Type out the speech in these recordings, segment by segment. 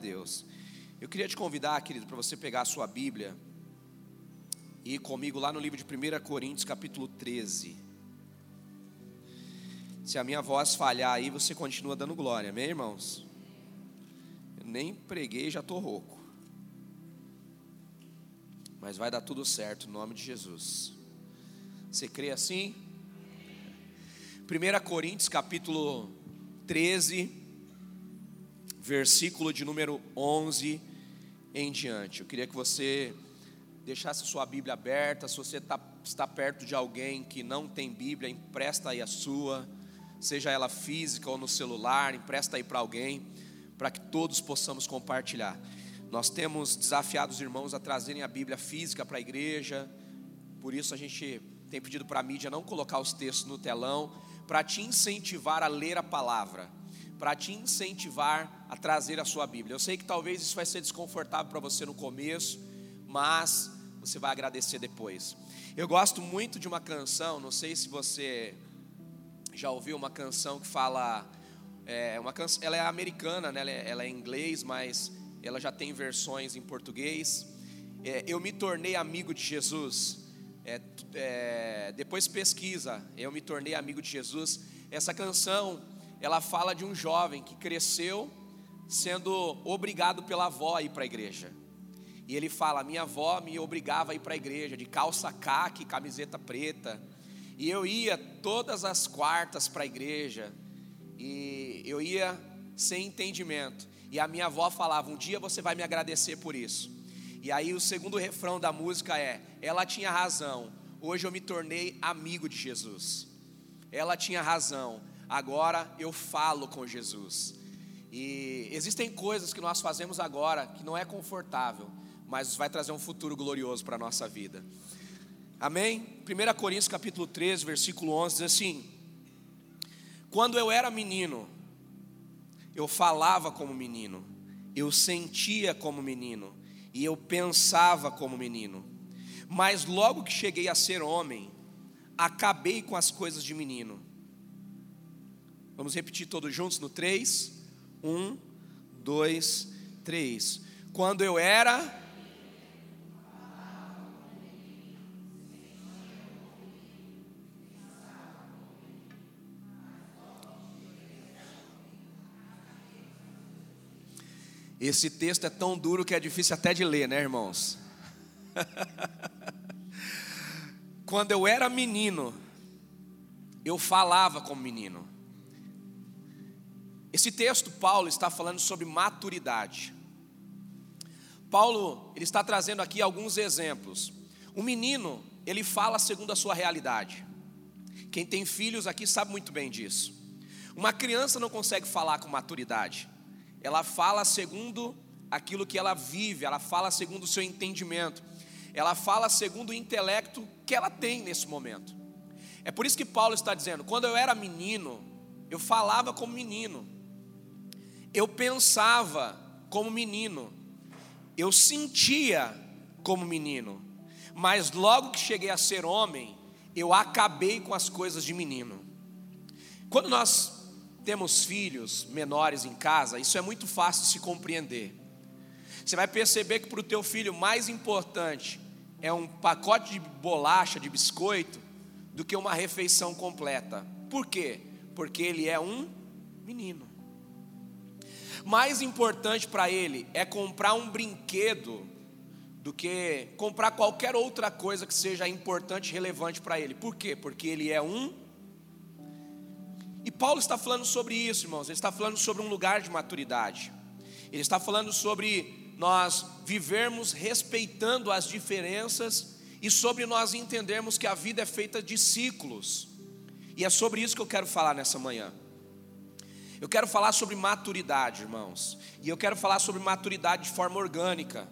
Deus. Eu queria te convidar, querido, para você pegar a sua Bíblia e ir comigo lá no livro de 1 Coríntios, capítulo 13. Se a minha voz falhar aí, você continua dando glória, amém, irmãos? Eu nem preguei, já estou rouco. Mas vai dar tudo certo, em nome de Jesus. Você crê assim? 1 Coríntios capítulo 13, versículo de número 11 em diante. Eu queria que você deixasse sua Bíblia aberta. Se você está, está perto de alguém que não tem Bíblia, empresta aí a sua, seja ela física ou no celular, empresta aí para alguém, para que todos possamos compartilhar. Nós temos desafiado os irmãos a trazerem a Bíblia física para a igreja, por isso a gente tem pedido para a mídia não colocar os textos no telão, para te incentivar a ler a palavra, para te incentivar a trazer a sua Bíblia. Eu sei que talvez isso vai ser desconfortável para você no começo, mas você vai agradecer depois. Eu gosto muito de uma canção, não sei se você já ouviu uma canção que fala, é, uma canção, ela é americana, né? ela, é, ela é em inglês, mas ela já tem versões em português. É, eu me tornei amigo de Jesus. É, é, depois pesquisa, eu me tornei amigo de Jesus. Essa canção, ela fala de um jovem que cresceu sendo obrigado pela avó a ir para a igreja. E ele fala: minha avó me obrigava a ir para a igreja de calça caque, camiseta preta. E eu ia todas as quartas para a igreja. E eu ia sem entendimento. E a minha avó falava: um dia você vai me agradecer por isso. E aí o segundo refrão da música é: Ela tinha razão, hoje eu me tornei amigo de Jesus. Ela tinha razão, agora eu falo com Jesus. E existem coisas que nós fazemos agora que não é confortável, mas vai trazer um futuro glorioso para a nossa vida. Amém? 1 Coríntios capítulo 13, versículo 11 diz assim: Quando eu era menino, eu falava como menino, eu sentia como menino, e eu pensava como menino. Mas logo que cheguei a ser homem, acabei com as coisas de menino. Vamos repetir todos juntos no 3? 1, 2, 3. Quando eu era Esse texto é tão duro que é difícil até de ler, né, irmãos? Quando eu era menino, eu falava como menino. Esse texto, Paulo está falando sobre maturidade. Paulo, ele está trazendo aqui alguns exemplos. O menino, ele fala segundo a sua realidade. Quem tem filhos aqui sabe muito bem disso. Uma criança não consegue falar com maturidade ela fala segundo aquilo que ela vive, ela fala segundo o seu entendimento, ela fala segundo o intelecto que ela tem nesse momento. É por isso que Paulo está dizendo: quando eu era menino, eu falava como menino, eu pensava como menino, eu sentia como menino, mas logo que cheguei a ser homem, eu acabei com as coisas de menino. Quando nós temos filhos menores em casa, isso é muito fácil de se compreender. Você vai perceber que para o teu filho mais importante é um pacote de bolacha, de biscoito, do que uma refeição completa. Por quê? Porque ele é um menino. Mais importante para ele é comprar um brinquedo do que comprar qualquer outra coisa que seja importante e relevante para ele. Por quê? Porque ele é um e Paulo está falando sobre isso, irmãos. Ele está falando sobre um lugar de maturidade. Ele está falando sobre nós vivermos respeitando as diferenças e sobre nós entendermos que a vida é feita de ciclos. E é sobre isso que eu quero falar nessa manhã. Eu quero falar sobre maturidade, irmãos. E eu quero falar sobre maturidade de forma orgânica.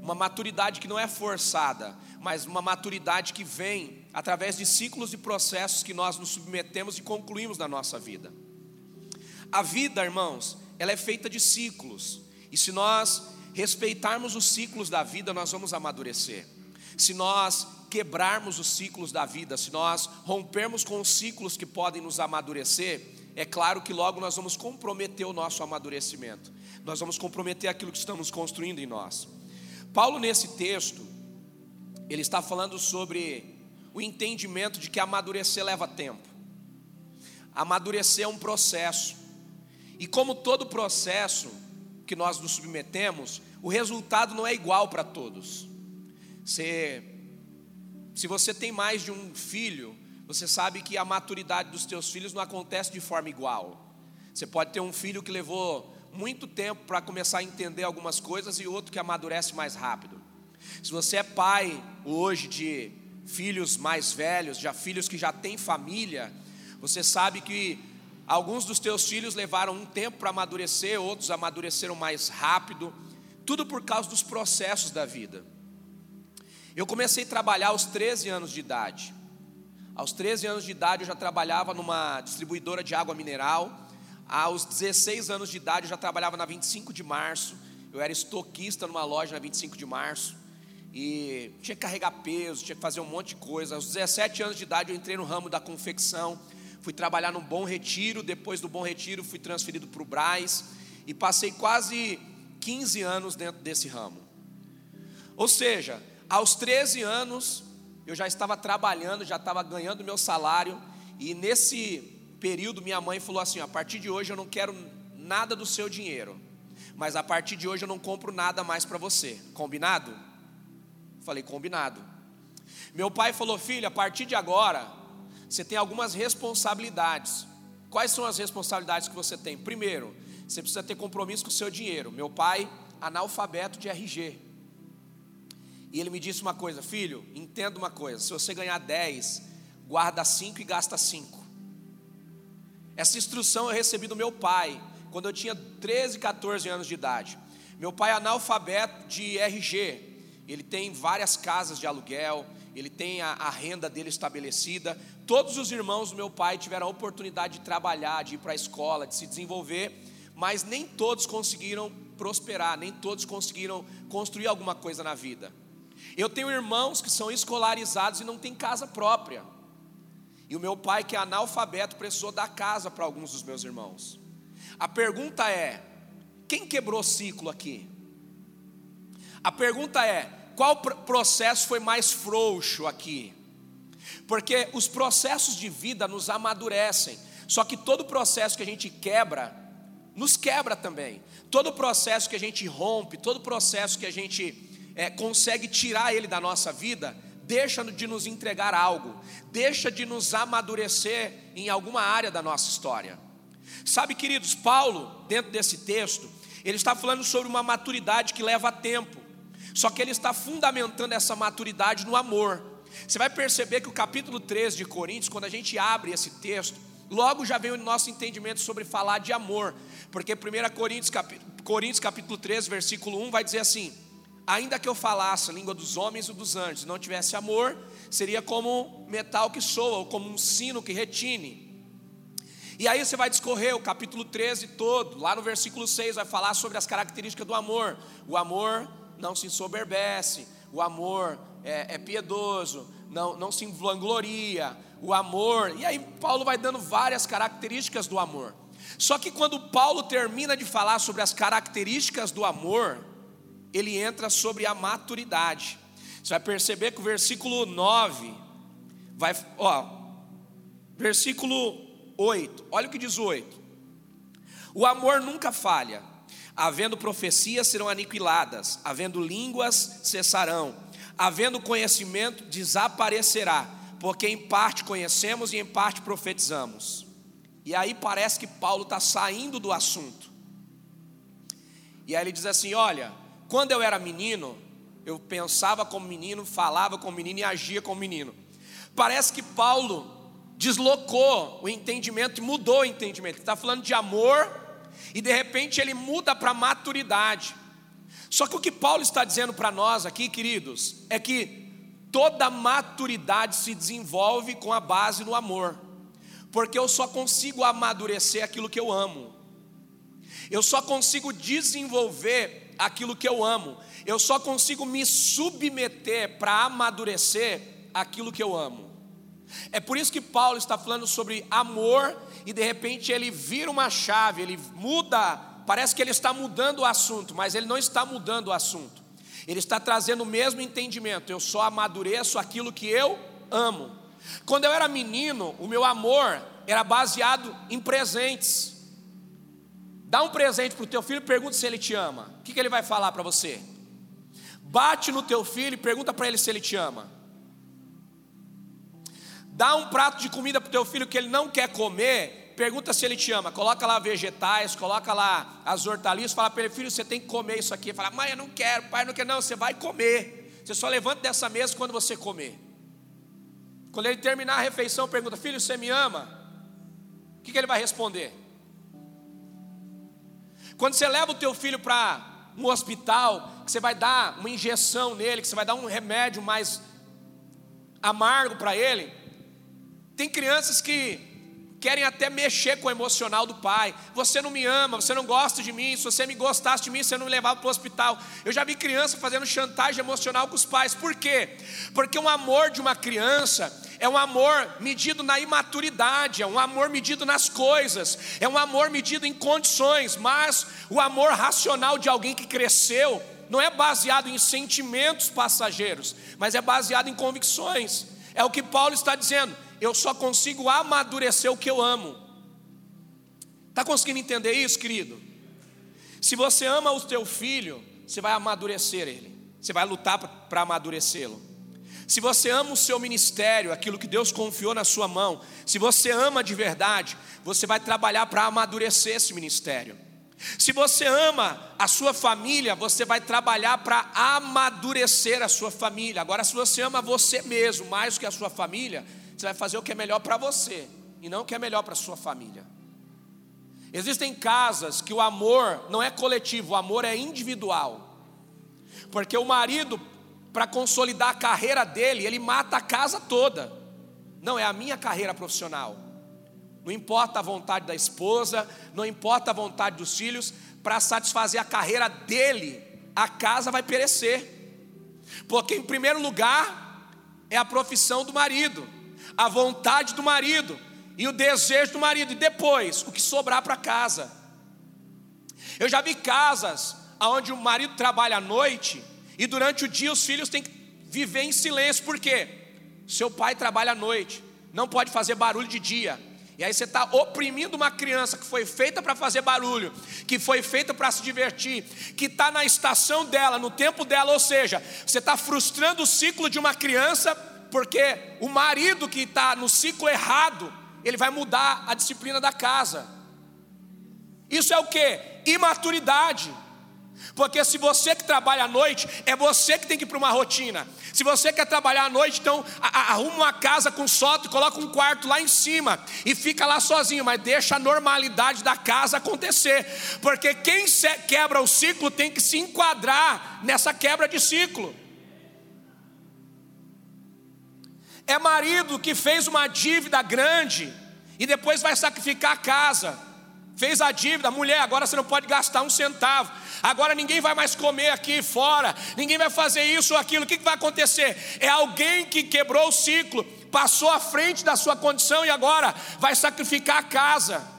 Uma maturidade que não é forçada, mas uma maturidade que vem através de ciclos e processos que nós nos submetemos e concluímos na nossa vida. A vida, irmãos, ela é feita de ciclos, e se nós respeitarmos os ciclos da vida, nós vamos amadurecer. Se nós quebrarmos os ciclos da vida, se nós rompermos com os ciclos que podem nos amadurecer, é claro que logo nós vamos comprometer o nosso amadurecimento, nós vamos comprometer aquilo que estamos construindo em nós. Paulo, nesse texto, ele está falando sobre o entendimento de que amadurecer leva tempo. Amadurecer é um processo, e como todo processo que nós nos submetemos, o resultado não é igual para todos. Se, se você tem mais de um filho, você sabe que a maturidade dos teus filhos não acontece de forma igual. Você pode ter um filho que levou muito tempo para começar a entender algumas coisas e outro que amadurece mais rápido. Se você é pai hoje de filhos mais velhos, já filhos que já têm família, você sabe que alguns dos teus filhos levaram um tempo para amadurecer, outros amadureceram mais rápido, tudo por causa dos processos da vida. Eu comecei a trabalhar aos 13 anos de idade. Aos 13 anos de idade eu já trabalhava numa distribuidora de água mineral. Aos 16 anos de idade eu já trabalhava na 25 de março. Eu era estoquista numa loja na 25 de março. E tinha que carregar peso, tinha que fazer um monte de coisa. Aos 17 anos de idade eu entrei no ramo da confecção. Fui trabalhar no Bom Retiro. Depois do Bom Retiro fui transferido para o Braz. E passei quase 15 anos dentro desse ramo. Ou seja, aos 13 anos eu já estava trabalhando, já estava ganhando meu salário, e nesse período minha mãe falou assim: a partir de hoje eu não quero nada do seu dinheiro, mas a partir de hoje eu não compro nada mais para você, combinado? Falei, combinado. Meu pai falou: filho, a partir de agora, você tem algumas responsabilidades. Quais são as responsabilidades que você tem? Primeiro, você precisa ter compromisso com o seu dinheiro. Meu pai, analfabeto de RG. E ele me disse uma coisa, filho, entenda uma coisa: se você ganhar 10, guarda 5 e gasta 5. Essa instrução eu recebi do meu pai, quando eu tinha 13, 14 anos de idade. Meu pai é analfabeto de RG, ele tem várias casas de aluguel, ele tem a, a, renda dele estabelecida. Todos os irmãos do meu pai tiveram a oportunidade de trabalhar, de ir para a escola, de se desenvolver, mas nem todos conseguiram prosperar, nem todos conseguiram construir alguma coisa na vida. Eu tenho irmãos que são escolarizados e não têm casa própria. E o meu pai, que é analfabeto, precisou dar casa para alguns dos meus irmãos. A pergunta é: quem quebrou ciclo aqui? A pergunta é: qual processo foi mais frouxo aqui? Porque os processos de vida nos amadurecem, só que todo processo que a gente quebra, nos quebra também. Todo processo que a gente rompe, todo processo que a gente é, consegue tirar ele da nossa vida, deixa de nos entregar algo, deixa de nos amadurecer em alguma área da nossa história. Sabe, queridos, Paulo, dentro desse texto, ele está falando sobre uma maturidade que leva tempo, só que ele está fundamentando essa maturidade no amor. Você vai perceber que o capítulo 13 de Coríntios, quando a gente abre esse texto, logo já vem o nosso entendimento sobre falar de amor, porque 1 Coríntios, Coríntios capítulo 13, versículo 1 vai dizer assim: ainda que eu falasse a língua dos homens e dos anjos não tivesse amor, seria como metal que soa, ou como um sino que retine. E aí você vai discorrer o capítulo 13 todo, lá no versículo 6 vai falar sobre as características do amor. O amor não se ensoberbece, o amor é, é piedoso, não, não se vangloria, o amor. E aí Paulo vai dando várias características do amor. Só que quando Paulo termina de falar sobre as características do amor, ele entra sobre a maturidade. Você vai perceber que o versículo 9 vai, ó, versículo 8. Olha o que diz o 8. O amor nunca falha. Havendo profecias serão aniquiladas, havendo línguas cessarão, havendo conhecimento desaparecerá, porque em parte conhecemos e em parte profetizamos. E aí parece que Paulo está saindo do assunto. E aí ele diz assim: olha, quando eu era menino, eu pensava como menino, falava como menino e agia como menino. Parece que Paulo deslocou o entendimento mudou o entendimento. Ele está falando de amor e de repente ele muda para maturidade. Só que o que Paulo está dizendo para nós aqui, queridos, é que toda maturidade se desenvolve com a base no amor, porque eu só consigo amadurecer aquilo que eu amo, eu só consigo desenvolver aquilo que eu amo. Eu só consigo me submeter para amadurecer aquilo que eu amo. É por isso que Paulo está falando sobre amor e de repente ele vira uma chave, ele muda, parece que ele está mudando o assunto, mas ele não está mudando o assunto. Ele está trazendo o mesmo entendimento. Eu só amadureço aquilo que eu amo. Quando eu era menino, o meu amor era baseado em presentes. Dá um presente para o teu filho e pergunta se ele te ama. O que, que ele vai falar para você? Bate no teu filho e pergunta para ele se ele te ama. Dá um prato de comida para o teu filho que ele não quer comer, pergunta se ele te ama. Coloca lá vegetais, coloca lá as hortaliças, fala para ele, filho, você tem que comer isso aqui. Fala, mãe, eu não quero, pai, não quer, não, você vai comer. Você só levanta dessa mesa quando você comer. Quando ele terminar a refeição, pergunta, filho, você me ama? O que, que ele vai responder? Quando você leva o teu filho para um hospital, que você vai dar uma injeção nele, que você vai dar um remédio mais amargo para ele, tem crianças que querem até mexer com o emocional do pai. Você não me ama, você não gosta de mim. Se você me gostasse de mim, você não me levava para o hospital. Eu já vi criança fazendo chantagem emocional com os pais. Por quê? Porque o amor de uma criança é um amor medido na imaturidade, é um amor medido nas coisas, é um amor medido em condições. Mas o amor racional de alguém que cresceu não é baseado em sentimentos passageiros, mas é baseado em convicções. É o que Paulo está dizendo eu só consigo amadurecer o que eu amo. Está conseguindo entender isso, querido? Se você ama o teu filho, você vai amadurecer ele, você vai lutar para amadurecê-lo. Se você ama o seu ministério, aquilo que Deus confiou na sua mão, se você ama de verdade, você vai trabalhar para amadurecer esse ministério. Se você ama a sua família, você vai trabalhar para amadurecer a sua família. Agora, se você ama você mesmo mais que a sua família, você vai fazer o que é melhor para você e não o que é melhor para sua família. Existem casas que o amor não é coletivo, o amor é individual. Porque o marido, para consolidar a carreira dele, ele mata a casa toda. Não, é a minha carreira profissional. Não importa a vontade da esposa, não importa a vontade dos filhos, para satisfazer a carreira dele, a casa vai perecer. Porque, em primeiro lugar, é a profissão do marido a vontade do marido e o desejo do marido, e depois o que sobrar para casa. Eu já vi casas onde o marido trabalha à noite e durante o dia os filhos têm que viver em silêncio, por quê? Seu pai trabalha à noite, não pode fazer barulho de dia. E aí você está oprimindo uma criança que foi feita para fazer barulho, que foi feita para se divertir, que está na estação dela, no tempo dela, ou seja, você está frustrando o ciclo de uma criança porque o marido que está no ciclo errado, ele vai mudar a disciplina da casa. Isso é o que? Imaturidade. Porque se você que trabalha à noite, é você que tem que ir para uma rotina. Se você quer trabalhar à noite, então arruma uma casa com sótão e coloca um quarto lá em cima e fica lá sozinho, mas deixa a normalidade da casa acontecer. Porque quem quebra o ciclo tem que se enquadrar nessa quebra de ciclo. É marido que fez uma dívida grande e depois vai sacrificar a casa. Fez a dívida, mulher, agora você não pode gastar um centavo. Agora ninguém vai mais comer aqui fora, ninguém vai fazer isso ou aquilo. O que vai acontecer? É alguém que quebrou o ciclo, passou à frente da sua condição e agora vai sacrificar a casa.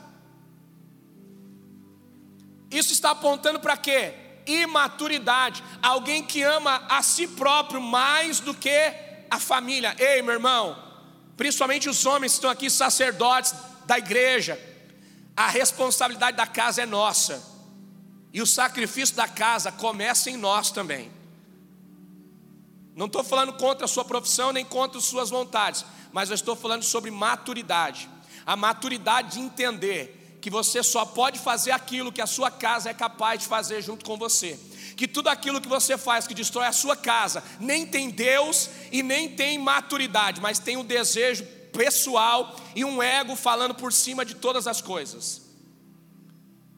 Isso está apontando para quê? Imaturidade. Alguém que ama a si próprio mais do que a família. Ei, meu irmão, principalmente os homens que estão aqui, sacerdotes da igreja, a responsabilidade da casa é nossa, e o sacrifício da casa começa em nós também. Não estou falando contra a sua profissão nem contra as suas vontades, mas eu estou falando sobre maturidade. A maturidade de entender que você só pode fazer aquilo que a sua casa é capaz de fazer junto com você que tudo aquilo que você faz que destrói a sua casa, nem tem Deus e nem tem maturidade, mas tem um desejo pessoal e um ego falando por cima de todas as coisas.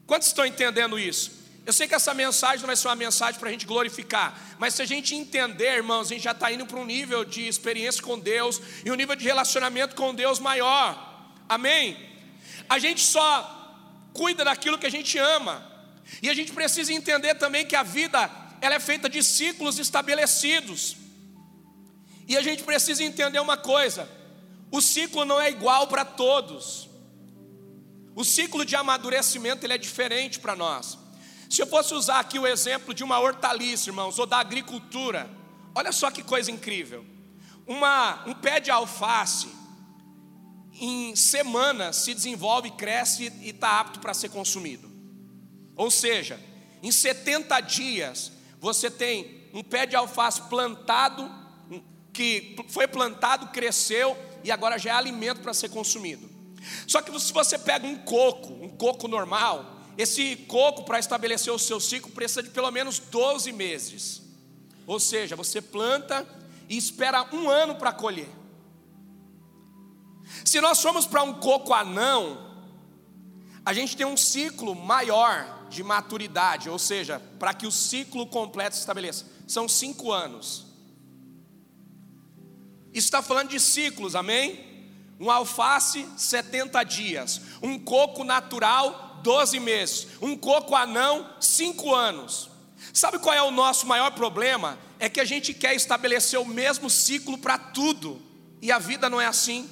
Quantos estão entendendo isso? Eu sei que essa mensagem não vai ser uma mensagem para a gente glorificar, mas se a gente entender, irmãos, a gente já está indo para um nível de experiência com Deus e um nível de relacionamento com Deus maior. Amém? A gente só cuida daquilo que a gente ama. E a gente precisa entender também que a vida ela é feita de ciclos estabelecidos. E a gente precisa entender uma coisa: O ciclo não é igual para todos. O ciclo de amadurecimento ele é diferente para nós. Se eu fosse usar aqui o exemplo de uma hortaliça, irmãos, ou da agricultura, olha só que coisa incrível. Uma, um pé de alface, em semanas, se desenvolve, cresce e está apto para ser consumido. Ou seja, em 70 dias, você tem um pé de alface plantado, que foi plantado, cresceu e agora já é alimento para ser consumido. Só que se você pega um coco, um coco normal, esse coco para estabelecer o seu ciclo precisa de pelo menos 12 meses. Ou seja, você planta e espera um ano para colher. Se nós formos para um coco anão, a gente tem um ciclo maior de maturidade, ou seja, para que o ciclo completo se estabeleça, são cinco anos. Isso está falando de ciclos, amém? Um alface, 70 dias. Um coco natural, 12 meses. Um coco anão, 5 anos. Sabe qual é o nosso maior problema? É que a gente quer estabelecer o mesmo ciclo para tudo. E a vida não é assim.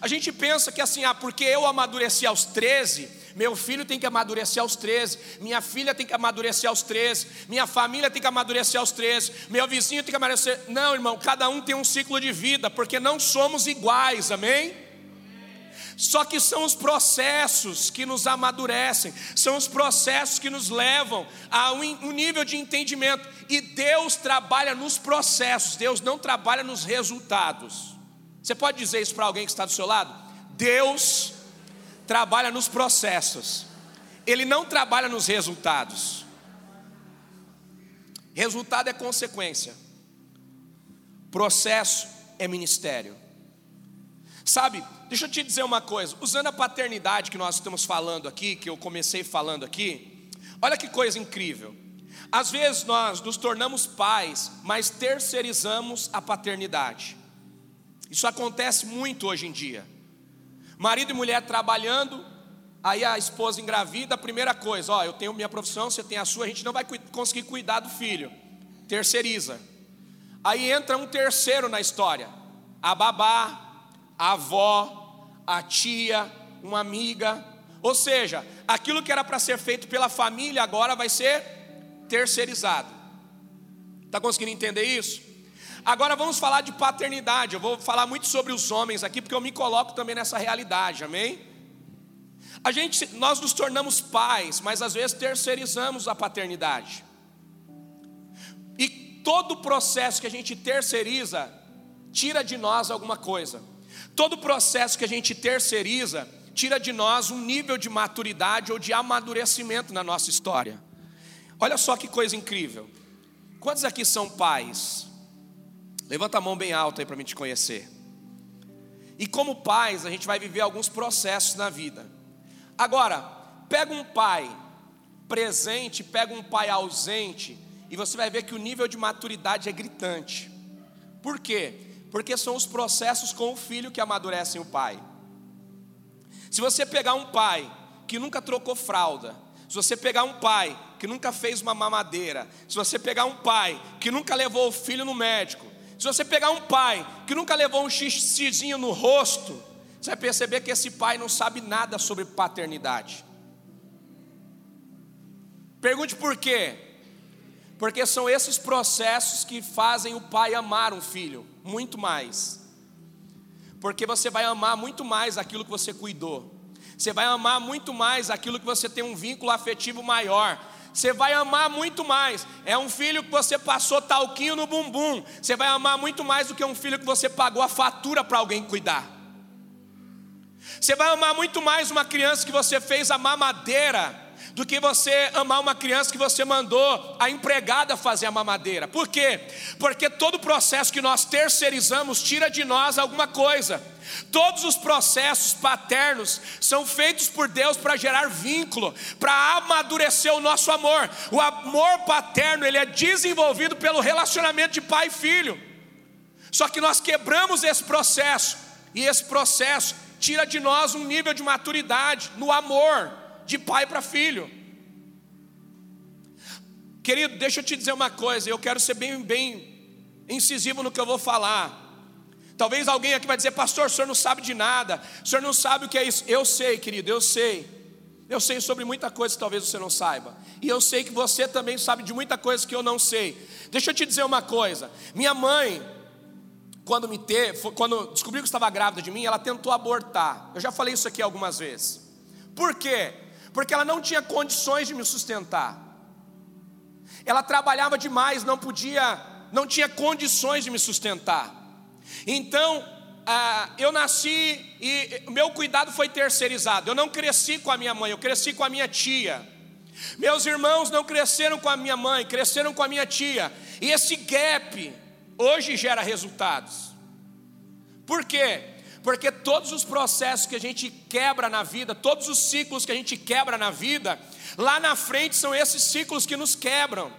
A gente pensa que assim, ah, porque eu amadureci aos 13, meu filho tem que amadurecer aos 13, minha filha tem que amadurecer aos 13, minha família tem que amadurecer aos 13, meu vizinho tem que amadurecer. Não, irmão, cada um tem um ciclo de vida, porque não somos iguais, amém? Só que são os processos que nos amadurecem, são os processos que nos levam a um nível de entendimento. E Deus trabalha nos processos, Deus não trabalha nos resultados. Você pode dizer isso para alguém que está do seu lado? Deus trabalha nos processos, ele não trabalha nos resultados. Resultado é consequência, processo é ministério. Sabe, deixa eu te dizer uma coisa, usando a paternidade que nós estamos falando aqui, que eu comecei falando aqui, olha que coisa incrível. Às vezes nós nos tornamos pais, mas terceirizamos a paternidade. Isso acontece muito hoje em dia. Marido e mulher trabalhando, aí a esposa engravida, a primeira coisa, ó, eu tenho minha profissão, você tem a sua, a gente não vai conseguir cuidar do filho. Terceiriza. Aí entra um terceiro na história. A babá, a avó, a tia, uma amiga. Ou seja, aquilo que era para ser feito pela família agora vai ser terceirizado. Está conseguindo entender isso? Agora vamos falar de paternidade. Eu vou falar muito sobre os homens aqui, porque eu me coloco também nessa realidade, amém? A gente, nós nos tornamos pais, mas às vezes terceirizamos a paternidade. E todo processo que a gente terceiriza tira de nós alguma coisa. Todo processo que a gente terceiriza tira de nós um nível de maturidade ou de amadurecimento na nossa história. Olha só que coisa incrível. Quantos aqui são pais? Levanta a mão bem alta aí para mim te conhecer. E como pais, a gente vai viver alguns processos na vida. Agora, pega um pai presente, pega um pai ausente, e você vai ver que o nível de maturidade é gritante. Por quê? Porque são os processos com o filho que amadurecem o pai. Se você pegar um pai que nunca trocou fralda, se você pegar um pai que nunca fez uma mamadeira, se você pegar um pai que nunca levou o filho no médico, se você pegar um pai que nunca levou um xizinho no rosto, você vai perceber que esse pai não sabe nada sobre paternidade. Pergunte por quê? Porque são esses processos que fazem o pai amar um filho muito mais. Porque você vai amar muito mais aquilo que você cuidou. Você vai amar muito mais aquilo que você tem um vínculo afetivo maior você vai amar muito mais. É um filho que você passou talquinho no bumbum. Você vai amar muito mais do que um filho que você pagou a fatura para alguém cuidar. Você vai amar muito mais uma criança que você fez a mamadeira do que você amar uma criança que você mandou a empregada fazer a mamadeira. Por quê? Porque todo processo que nós terceirizamos tira de nós alguma coisa. Todos os processos paternos são feitos por Deus para gerar vínculo, para amadurecer o nosso amor. O amor paterno, ele é desenvolvido pelo relacionamento de pai e filho. Só que nós quebramos esse processo, e esse processo tira de nós um nível de maturidade no amor de pai para filho. Querido, deixa eu te dizer uma coisa, eu quero ser bem, bem incisivo no que eu vou falar. Talvez alguém aqui vai dizer, pastor, o senhor não sabe de nada, o senhor não sabe o que é isso. Eu sei, querido, eu sei. Eu sei sobre muita coisa que talvez você não saiba. E eu sei que você também sabe de muita coisa que eu não sei. Deixa eu te dizer uma coisa. Minha mãe, quando me teve, quando descobriu que estava grávida de mim, ela tentou abortar. Eu já falei isso aqui algumas vezes. Por quê? Porque ela não tinha condições de me sustentar. Ela trabalhava demais, não podia, não tinha condições de me sustentar. Então, ah, eu nasci e meu cuidado foi terceirizado. Eu não cresci com a minha mãe, eu cresci com a minha tia. Meus irmãos não cresceram com a minha mãe, cresceram com a minha tia. E esse gap hoje gera resultados. Por quê? Porque todos os processos que a gente quebra na vida, todos os ciclos que a gente quebra na vida, lá na frente são esses ciclos que nos quebram.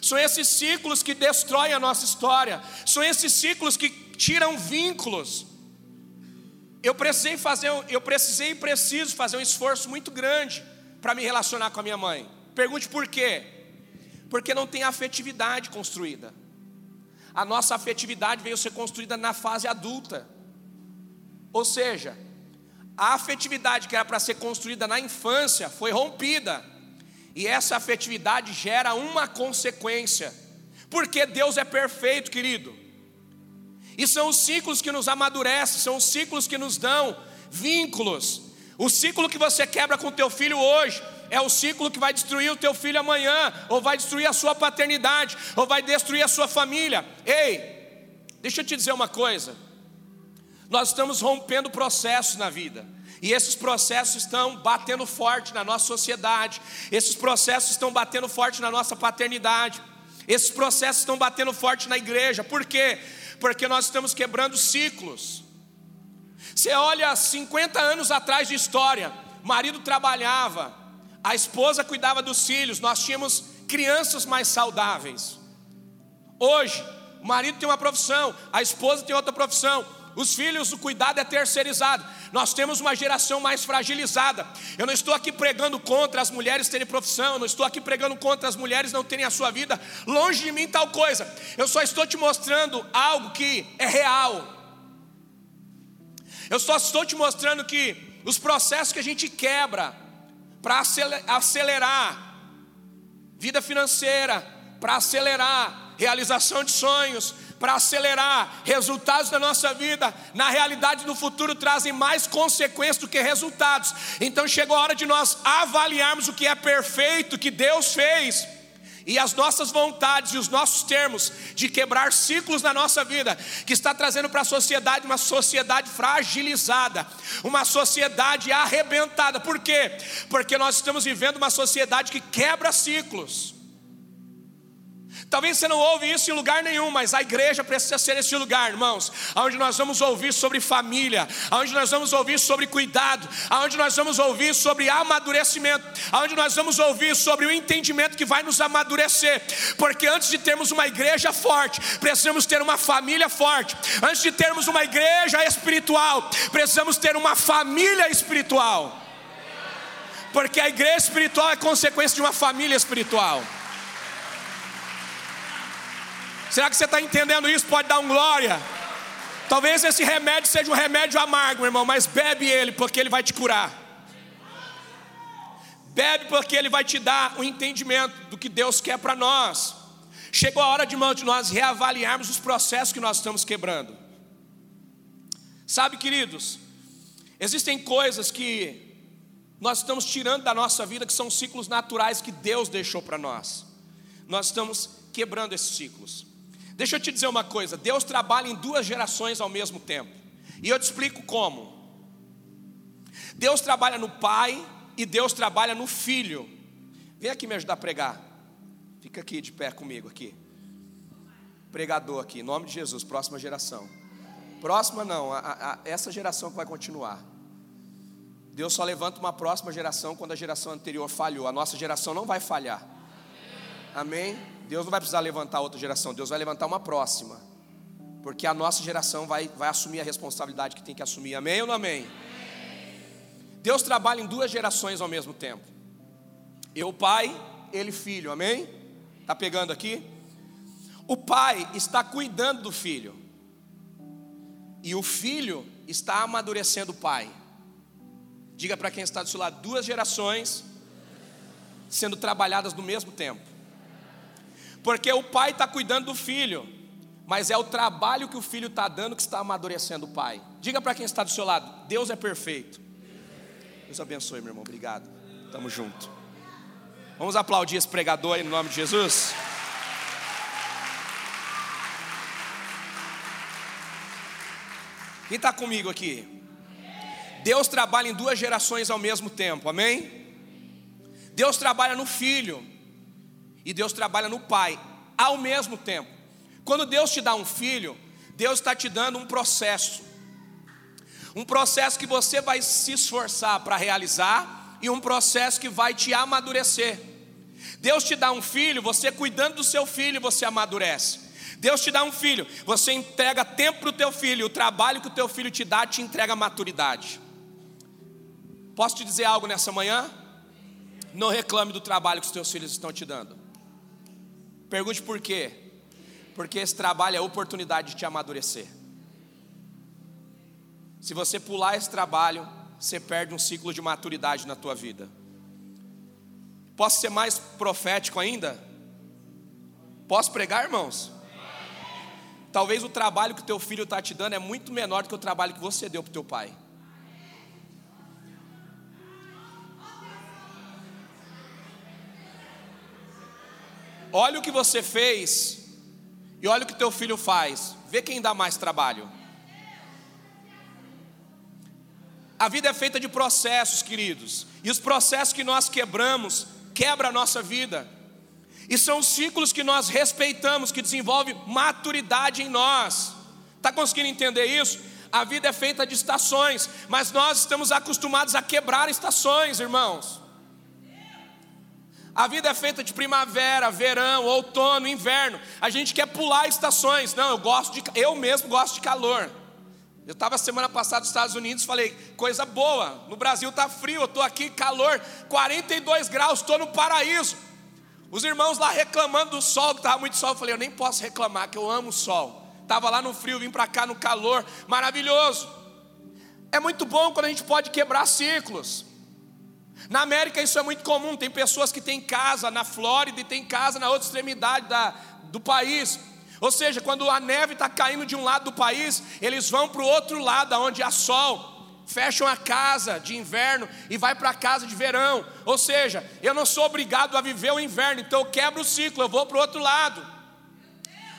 São esses ciclos que destroem a nossa história. São esses ciclos que tiram vínculos. Eu precisei fazer, eu precisei e preciso fazer um esforço muito grande para me relacionar com a minha mãe. Pergunte por quê? Porque não tem afetividade construída. A nossa afetividade veio ser construída na fase adulta. Ou seja, a afetividade que era para ser construída na infância foi rompida. E essa afetividade gera uma consequência. Porque Deus é perfeito, querido. E são os ciclos que nos amadurecem, são os ciclos que nos dão vínculos. O ciclo que você quebra com teu filho hoje é o ciclo que vai destruir o teu filho amanhã, ou vai destruir a sua paternidade, ou vai destruir a sua família. Ei, deixa eu te dizer uma coisa. Nós estamos rompendo processos na vida. E esses processos estão batendo forte na nossa sociedade. Esses processos estão batendo forte na nossa paternidade. Esses processos estão batendo forte na igreja. Por quê? porque nós estamos quebrando ciclos. Você olha 50 anos atrás de história, marido trabalhava, a esposa cuidava dos filhos, nós tínhamos crianças mais saudáveis. Hoje, o marido tem uma profissão, a esposa tem outra profissão, os filhos, o cuidado é terceirizado. Nós temos uma geração mais fragilizada. Eu não estou aqui pregando contra as mulheres terem profissão, não estou aqui pregando contra as mulheres não terem a sua vida. Longe de mim tal coisa. Eu só estou te mostrando algo que é real. Eu só estou te mostrando que os processos que a gente quebra para acelerar vida financeira, para acelerar realização de sonhos, para acelerar resultados da nossa vida, na realidade do futuro trazem mais consequências do que resultados. Então chegou a hora de nós avaliarmos o que é perfeito que Deus fez. E as nossas vontades e os nossos termos de quebrar ciclos na nossa vida, que está trazendo para a sociedade uma sociedade fragilizada, uma sociedade arrebentada. Por quê? Porque nós estamos vivendo uma sociedade que quebra ciclos. Talvez você não ouve isso em lugar nenhum, mas a igreja precisa ser esse lugar, irmãos, onde nós vamos ouvir sobre família, onde nós vamos ouvir sobre cuidado, onde nós vamos ouvir sobre amadurecimento, onde nós vamos ouvir sobre o entendimento que vai nos amadurecer, porque antes de termos uma igreja forte, precisamos ter uma família forte, antes de termos uma igreja espiritual, precisamos ter uma família espiritual, porque a igreja espiritual é consequência de uma família espiritual. Será que você está entendendo isso? Pode dar um glória. Talvez esse remédio seja um remédio amargo, irmão, mas bebe ele, porque ele vai te curar. Bebe, porque ele vai te dar o um entendimento do que Deus quer para nós. Chegou a hora de nós reavaliarmos os processos que nós estamos quebrando. Sabe, queridos, existem coisas que nós estamos tirando da nossa vida que são ciclos naturais que Deus deixou para nós. Nós estamos quebrando esses ciclos. Deixa eu te dizer uma coisa: Deus trabalha em duas gerações ao mesmo tempo, e eu te explico como. Deus trabalha no pai e Deus trabalha no filho. Vem aqui me ajudar a pregar. Fica aqui de pé comigo aqui. Pregador aqui, em nome de Jesus, próxima geração. Próxima não, a, a, essa geração que vai continuar. Deus só levanta uma próxima geração quando a geração anterior falhou. A nossa geração não vai falhar. Amém? Deus não vai precisar levantar outra geração, Deus vai levantar uma próxima. Porque a nossa geração vai, vai assumir a responsabilidade que tem que assumir. Amém ou não amém? Deus trabalha em duas gerações ao mesmo tempo. Eu, pai, ele, filho. Amém? Está pegando aqui? O pai está cuidando do filho. e o filho está amadurecendo o pai. Diga para quem está do seu lado: duas gerações sendo trabalhadas no mesmo tempo. Porque o pai está cuidando do filho, mas é o trabalho que o filho está dando que está amadurecendo o pai. Diga para quem está do seu lado: Deus é perfeito. Deus abençoe, meu irmão. Obrigado. Tamo junto. Vamos aplaudir esse pregador aí no nome de Jesus. Quem está comigo aqui? Deus trabalha em duas gerações ao mesmo tempo, amém? Deus trabalha no filho e Deus trabalha no pai ao mesmo tempo. Quando Deus te dá um filho, Deus está te dando um processo, um processo que você vai se esforçar para realizar e um processo que vai te amadurecer. Deus te dá um filho, você cuidando do seu filho, você amadurece. Deus te dá um filho, você entrega tempo para o teu filho, o trabalho que o teu filho te dá te entrega maturidade. Posso te dizer algo nessa manhã? Não reclame do trabalho que os teus filhos estão te dando. Pergunte por quê? Porque esse trabalho é a oportunidade de te amadurecer. Se você pular esse trabalho, você perde um ciclo de maturidade na tua vida. Posso ser mais profético ainda? Posso pregar, irmãos? Talvez o trabalho que teu filho está te dando é muito menor do que o trabalho que você deu para o teu pai. Olha o que você fez e olha o que teu filho faz. Vê quem dá mais trabalho. A vida é feita de processos, queridos. E os processos que nós quebramos quebra a nossa vida. E são ciclos que nós respeitamos, que desenvolve maturidade em nós. Está conseguindo entender isso? A vida é feita de estações, mas nós estamos acostumados a quebrar estações, irmãos. A vida é feita de primavera, verão, outono, inverno. A gente quer pular estações. Não, eu gosto de eu mesmo gosto de calor. Eu estava semana passada nos Estados Unidos, falei, coisa boa. No Brasil está frio, eu estou aqui calor, 42 graus, estou no paraíso. Os irmãos lá reclamando do sol, que estava muito sol, eu falei, eu nem posso reclamar, que eu amo o sol. Estava lá no frio, vim para cá no calor, maravilhoso. É muito bom quando a gente pode quebrar ciclos. Na América isso é muito comum, tem pessoas que têm casa na Flórida e tem casa na outra extremidade da, do país. Ou seja, quando a neve está caindo de um lado do país, eles vão para o outro lado, onde há sol, fecham a casa de inverno e vai para a casa de verão. Ou seja, eu não sou obrigado a viver o inverno, então eu quebro o ciclo, eu vou para o outro lado.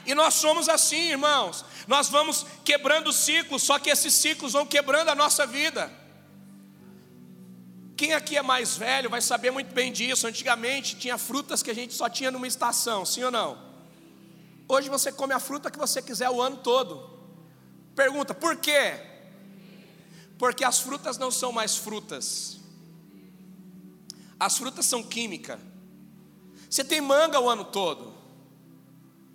E nós somos assim, irmãos. Nós vamos quebrando ciclos, só que esses ciclos vão quebrando a nossa vida. Quem aqui é mais velho vai saber muito bem disso. Antigamente tinha frutas que a gente só tinha numa estação, sim ou não? Hoje você come a fruta que você quiser o ano todo. Pergunta, por quê? Porque as frutas não são mais frutas. As frutas são química. Você tem manga o ano todo.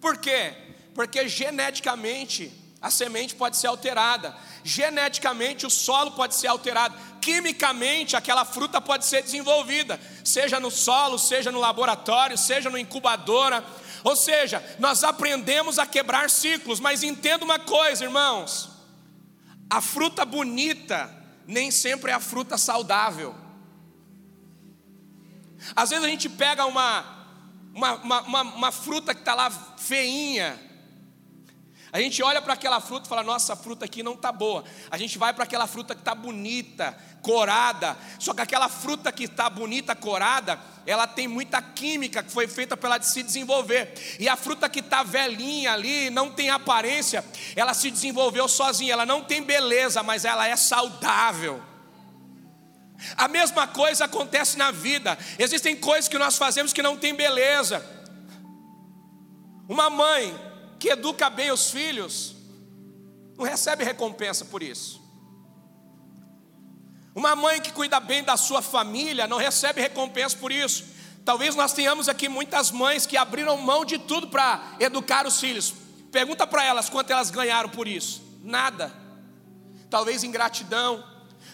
Por quê? Porque geneticamente a semente pode ser alterada, geneticamente o solo pode ser alterado, quimicamente aquela fruta pode ser desenvolvida, seja no solo, seja no laboratório, seja no incubadora. Ou seja, nós aprendemos a quebrar ciclos, mas entenda uma coisa, irmãos: a fruta bonita nem sempre é a fruta saudável. Às vezes a gente pega uma, uma, uma, uma, uma fruta que está lá feinha, a gente olha para aquela fruta e fala: nossa, a fruta aqui não está boa. A gente vai para aquela fruta que está bonita, corada. Só que aquela fruta que está bonita, corada, ela tem muita química que foi feita para ela se desenvolver. E a fruta que está velhinha ali, não tem aparência, ela se desenvolveu sozinha. Ela não tem beleza, mas ela é saudável. A mesma coisa acontece na vida. Existem coisas que nós fazemos que não tem beleza. Uma mãe que educa bem os filhos, não recebe recompensa por isso. Uma mãe que cuida bem da sua família não recebe recompensa por isso. Talvez nós tenhamos aqui muitas mães que abriram mão de tudo para educar os filhos. Pergunta para elas quanto elas ganharam por isso. Nada. Talvez ingratidão.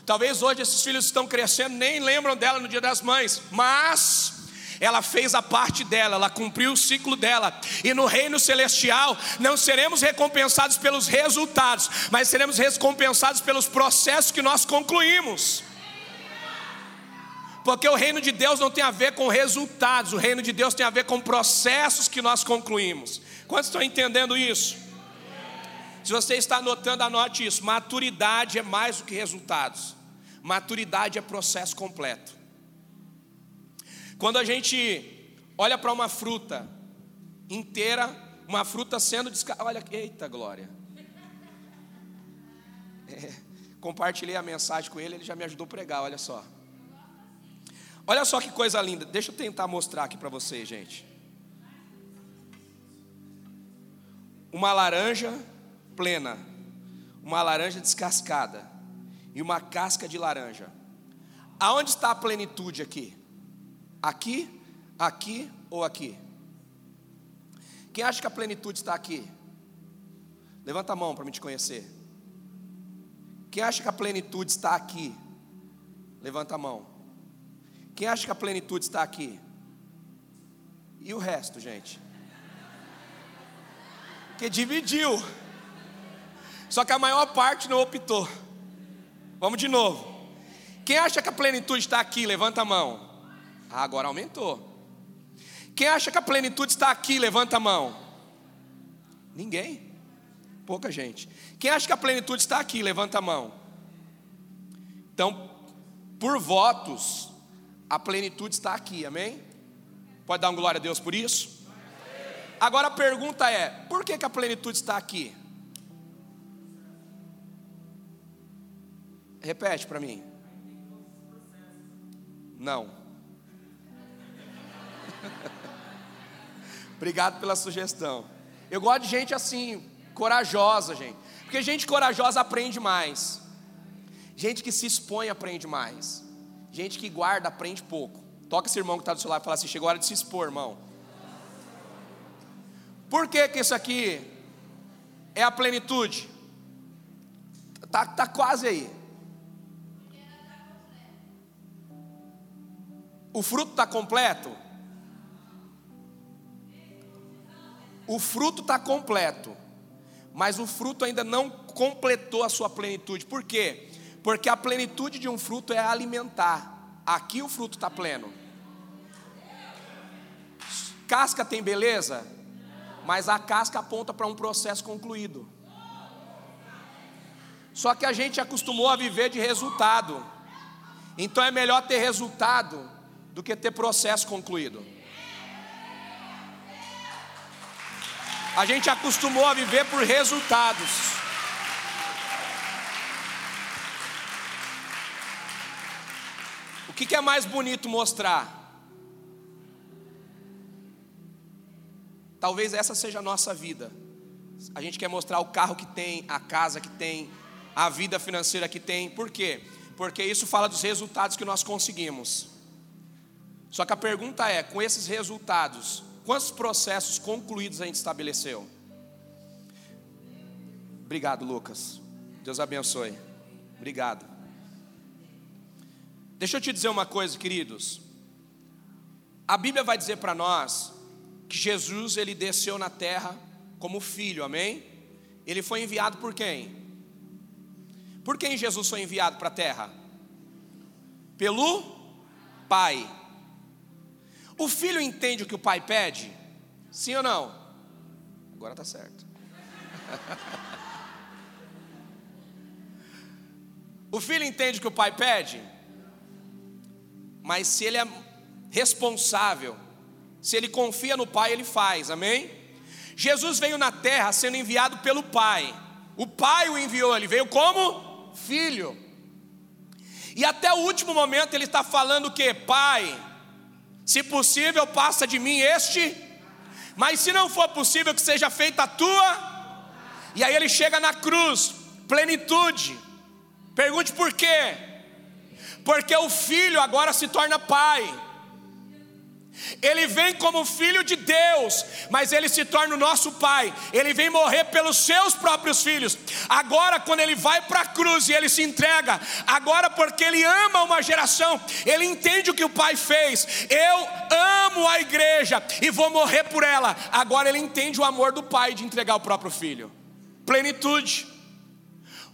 Talvez hoje esses filhos estão crescendo, nem lembram dela no dia das mães. Mas ela fez a parte dela, ela cumpriu o ciclo dela. E no reino celestial não seremos recompensados pelos resultados, mas seremos recompensados pelos processos que nós concluímos. Porque o reino de Deus não tem a ver com resultados, o reino de Deus tem a ver com processos que nós concluímos. Quantos estão entendendo isso? Se você está anotando, anote isso. Maturidade é mais do que resultados. Maturidade é processo completo. Quando a gente olha para uma fruta inteira, uma fruta sendo descartada. Olha, eita glória. É, compartilhei a mensagem com ele, ele já me ajudou a pregar, olha só. Olha só que coisa linda. Deixa eu tentar mostrar aqui para vocês, gente. Uma laranja plena, uma laranja descascada e uma casca de laranja. Aonde está a plenitude aqui? Aqui, aqui ou aqui? Quem acha que a plenitude está aqui? Levanta a mão para me te conhecer. Quem acha que a plenitude está aqui? Levanta a mão. Quem acha que a plenitude está aqui? E o resto, gente? Que dividiu. Só que a maior parte não optou. Vamos de novo. Quem acha que a plenitude está aqui, levanta a mão. Ah, agora aumentou. Quem acha que a plenitude está aqui, levanta a mão. Ninguém. Pouca gente. Quem acha que a plenitude está aqui, levanta a mão. Então, por votos, a plenitude está aqui, amém? Pode dar um glória a Deus por isso? Agora a pergunta é: por que, que a plenitude está aqui? Repete para mim. Não. Obrigado pela sugestão. Eu gosto de gente assim, corajosa, gente. Porque gente corajosa aprende mais. Gente que se expõe aprende mais. Gente que guarda aprende pouco. Toca esse irmão que está do seu lado e fala assim: chegou a hora de se expor, irmão. Por que, que isso aqui é a plenitude? Está tá quase aí. O fruto está completo? O fruto está completo, mas o fruto ainda não completou a sua plenitude. Por quê? Porque a plenitude de um fruto é alimentar. Aqui o fruto está pleno. Casca tem beleza, mas a casca aponta para um processo concluído. Só que a gente acostumou a viver de resultado. Então é melhor ter resultado do que ter processo concluído. A gente acostumou a viver por resultados. que, que é mais bonito mostrar? Talvez essa seja a nossa vida. A gente quer mostrar o carro que tem, a casa que tem, a vida financeira que tem. Por quê? Porque isso fala dos resultados que nós conseguimos. Só que a pergunta é: com esses resultados, quantos processos concluídos a gente estabeleceu? Obrigado, Lucas. Deus abençoe. Obrigado. Deixa eu te dizer uma coisa, queridos. A Bíblia vai dizer para nós que Jesus ele desceu na terra como filho, amém? Ele foi enviado por quem? Por quem Jesus foi enviado para a terra? Pelo Pai. O filho entende o que o pai pede? Sim ou não? Agora está certo. o filho entende o que o pai pede? mas se ele é responsável, se ele confia no Pai, ele faz, amém? Jesus veio na terra sendo enviado pelo Pai, o Pai o enviou, ele veio como filho, e até o último momento ele está falando o que? Pai, se possível, passa de mim este, mas se não for possível, que seja feita a tua, e aí ele chega na cruz, plenitude, pergunte por quê? porque o filho agora se torna pai. Ele vem como filho de Deus, mas ele se torna o nosso pai. Ele vem morrer pelos seus próprios filhos. Agora, quando ele vai para a cruz e ele se entrega, agora porque ele ama uma geração, ele entende o que o pai fez. Eu amo a igreja e vou morrer por ela. Agora ele entende o amor do pai de entregar o próprio filho. Plenitude.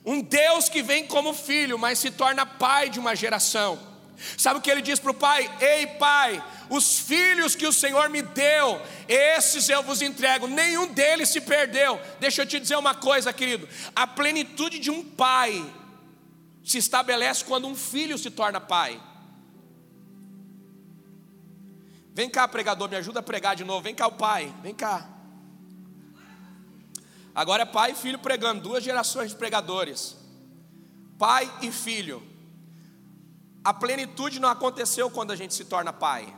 Um Deus que vem como filho, mas se torna pai de uma geração. Sabe o que ele diz para o pai? Ei, pai, os filhos que o Senhor me deu, esses eu vos entrego, nenhum deles se perdeu. Deixa eu te dizer uma coisa, querido: a plenitude de um pai se estabelece quando um filho se torna pai. Vem cá, pregador, me ajuda a pregar de novo. Vem cá, o pai, vem cá. Agora é pai e filho pregando, duas gerações de pregadores. Pai e filho. A plenitude não aconteceu quando a gente se torna pai.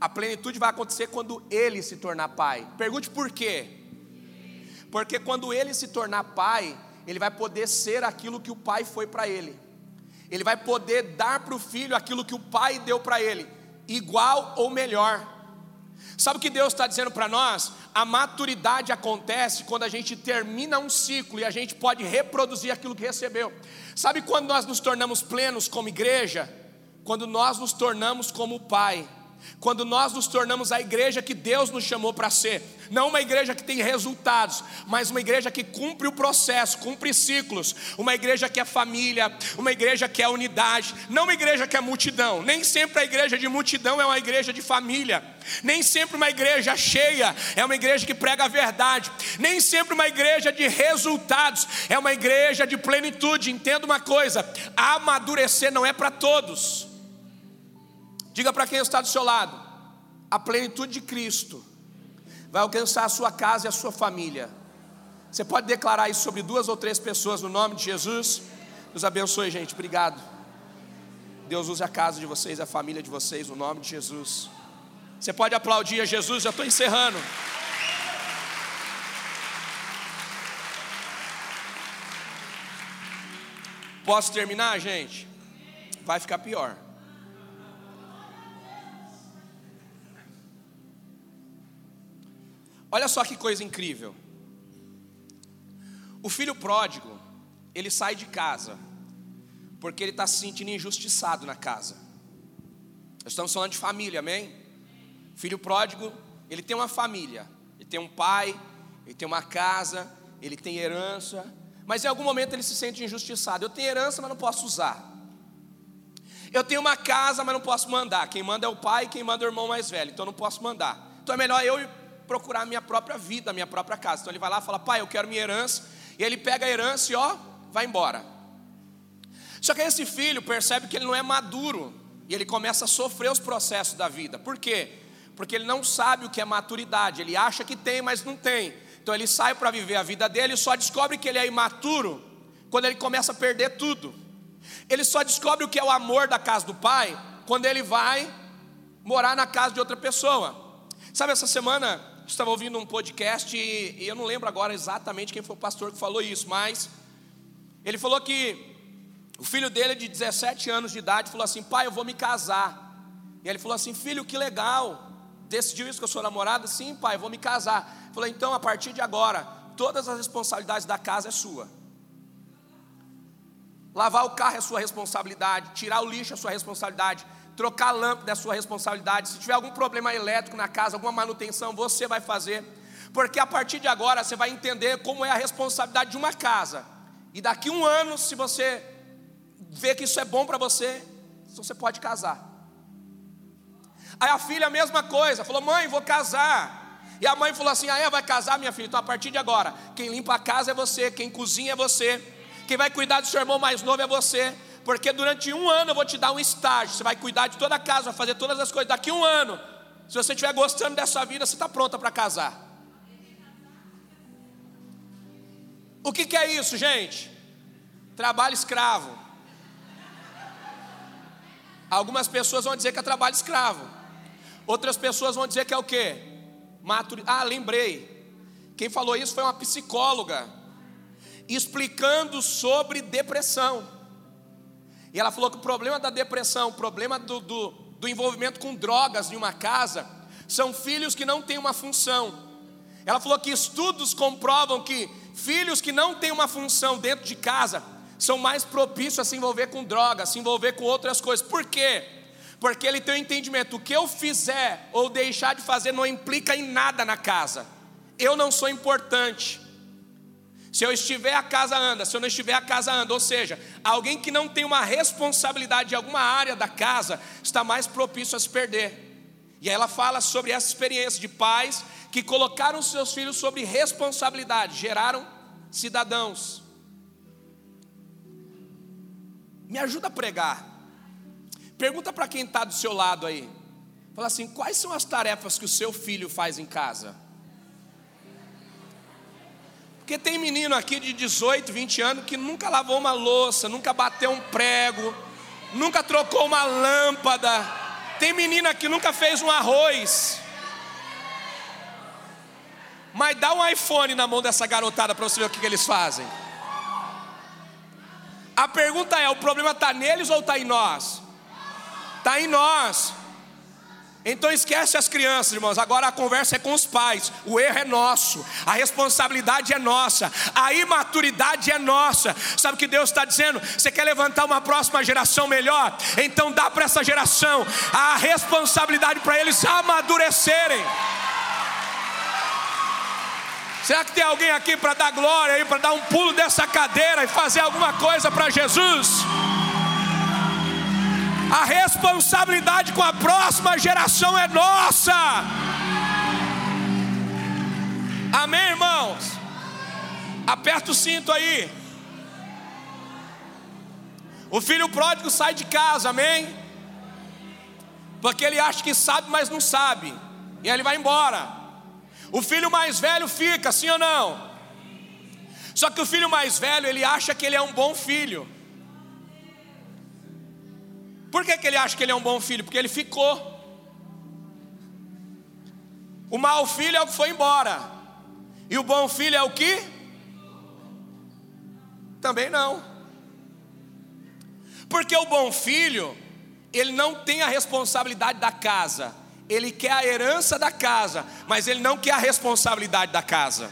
A plenitude vai acontecer quando ele se tornar pai. Pergunte por quê? Porque quando ele se tornar pai, ele vai poder ser aquilo que o pai foi para ele. Ele vai poder dar para o filho aquilo que o pai deu para ele, igual ou melhor. Sabe o que Deus está dizendo para nós? A maturidade acontece quando a gente termina um ciclo e a gente pode reproduzir aquilo que recebeu. Sabe quando nós nos tornamos plenos como igreja? Quando nós nos tornamos como pai quando nós nos tornamos a igreja que Deus nos chamou para ser, não uma igreja que tem resultados, mas uma igreja que cumpre o processo, cumpre ciclos, uma igreja que é família, uma igreja que é unidade, não uma igreja que é multidão. Nem sempre a igreja de multidão é uma igreja de família, nem sempre uma igreja cheia é uma igreja que prega a verdade, nem sempre uma igreja de resultados é uma igreja de plenitude. Entenda uma coisa: amadurecer não é para todos. Diga para quem está do seu lado: a plenitude de Cristo vai alcançar a sua casa e a sua família. Você pode declarar isso sobre duas ou três pessoas no nome de Jesus? Deus abençoe, gente. Obrigado. Deus use a casa de vocês, a família de vocês, no nome de Jesus. Você pode aplaudir a Jesus, já estou encerrando. Posso terminar, gente? Vai ficar pior. Olha só que coisa incrível. O filho pródigo, ele sai de casa, porque ele está se sentindo injustiçado na casa. Estamos falando de família, amém? Filho pródigo, ele tem uma família, ele tem um pai, ele tem uma casa, ele tem herança, mas em algum momento ele se sente injustiçado. Eu tenho herança, mas não posso usar. Eu tenho uma casa, mas não posso mandar. Quem manda é o pai, quem manda é o irmão mais velho, então não posso mandar. Então é melhor eu procurar a minha própria vida, a minha própria casa. Então ele vai lá e fala: Pai, eu quero minha herança. E ele pega a herança e ó, vai embora. Só que esse filho percebe que ele não é maduro e ele começa a sofrer os processos da vida. Por quê? Porque ele não sabe o que é maturidade. Ele acha que tem, mas não tem. Então ele sai para viver a vida dele e só descobre que ele é imaturo quando ele começa a perder tudo. Ele só descobre o que é o amor da casa do pai quando ele vai morar na casa de outra pessoa. Sabe, essa semana estava ouvindo um podcast e, eu não lembro agora exatamente quem foi o pastor que falou isso, mas ele falou que o filho dele, de 17 anos de idade, falou assim: Pai, eu vou me casar. E ele falou assim: Filho, que legal. Decidiu isso com a sua namorada? Sim, pai, eu vou me casar. Ele falou: Então, a partir de agora, todas as responsabilidades da casa é sua. Lavar o carro é sua responsabilidade, tirar o lixo é sua responsabilidade, trocar a lâmpada é sua responsabilidade. Se tiver algum problema elétrico na casa, alguma manutenção, você vai fazer. Porque a partir de agora você vai entender como é a responsabilidade de uma casa. E daqui um ano, se você vê que isso é bom para você, você pode casar. Aí a filha a mesma coisa, falou: "Mãe, vou casar". E a mãe falou assim: "Ah, é, vai casar, minha filha? Então a partir de agora, quem limpa a casa é você, quem cozinha é você, quem vai cuidar do seu irmão mais novo é você, porque durante um ano eu vou te dar um estágio. Você vai cuidar de toda a casa, vai fazer todas as coisas. Daqui um ano, se você estiver gostando dessa vida, você está pronta para casar. O que, que é isso, gente? Trabalho escravo. Algumas pessoas vão dizer que é trabalho escravo. Outras pessoas vão dizer que é o quê? Maturidade. Ah, lembrei. Quem falou isso foi uma psicóloga explicando sobre depressão. E ela falou que o problema da depressão, o problema do, do, do envolvimento com drogas em uma casa são filhos que não têm uma função. Ela falou que estudos comprovam que filhos que não têm uma função dentro de casa são mais propícios a se envolver com drogas, se envolver com outras coisas. Por quê? Porque ele tem o um entendimento: o que eu fizer ou deixar de fazer não implica em nada na casa. Eu não sou importante. Se eu estiver, a casa anda. Se eu não estiver, a casa anda. Ou seja, alguém que não tem uma responsabilidade em alguma área da casa está mais propício a se perder. E aí ela fala sobre essa experiência de pais que colocaram seus filhos sobre responsabilidade, geraram cidadãos. Me ajuda a pregar. Pergunta para quem está do seu lado aí. Fala assim: quais são as tarefas que o seu filho faz em casa? Porque tem menino aqui de 18, 20 anos que nunca lavou uma louça, nunca bateu um prego, nunca trocou uma lâmpada. Tem menina que nunca fez um arroz. Mas dá um iPhone na mão dessa garotada para você ver o que, que eles fazem. A pergunta é: o problema está neles ou está em nós? Está em nós. Então esquece as crianças, irmãos. Agora a conversa é com os pais. O erro é nosso, a responsabilidade é nossa, a imaturidade é nossa. Sabe o que Deus está dizendo? Você quer levantar uma próxima geração melhor? Então dá para essa geração a responsabilidade para eles amadurecerem. Será que tem alguém aqui para dar glória aí, para dar um pulo dessa cadeira e fazer alguma coisa para Jesus? A responsabilidade com a próxima geração é nossa. Amém, irmãos? Aperta o cinto aí. O filho pródigo sai de casa, amém? Porque ele acha que sabe, mas não sabe. E aí ele vai embora. O filho mais velho fica, sim ou não? Só que o filho mais velho, ele acha que ele é um bom filho. Por que, que ele acha que ele é um bom filho? Porque ele ficou. O mau filho é o que foi embora. E o bom filho é o que? Também não. Porque o bom filho, ele não tem a responsabilidade da casa. Ele quer a herança da casa, mas ele não quer a responsabilidade da casa.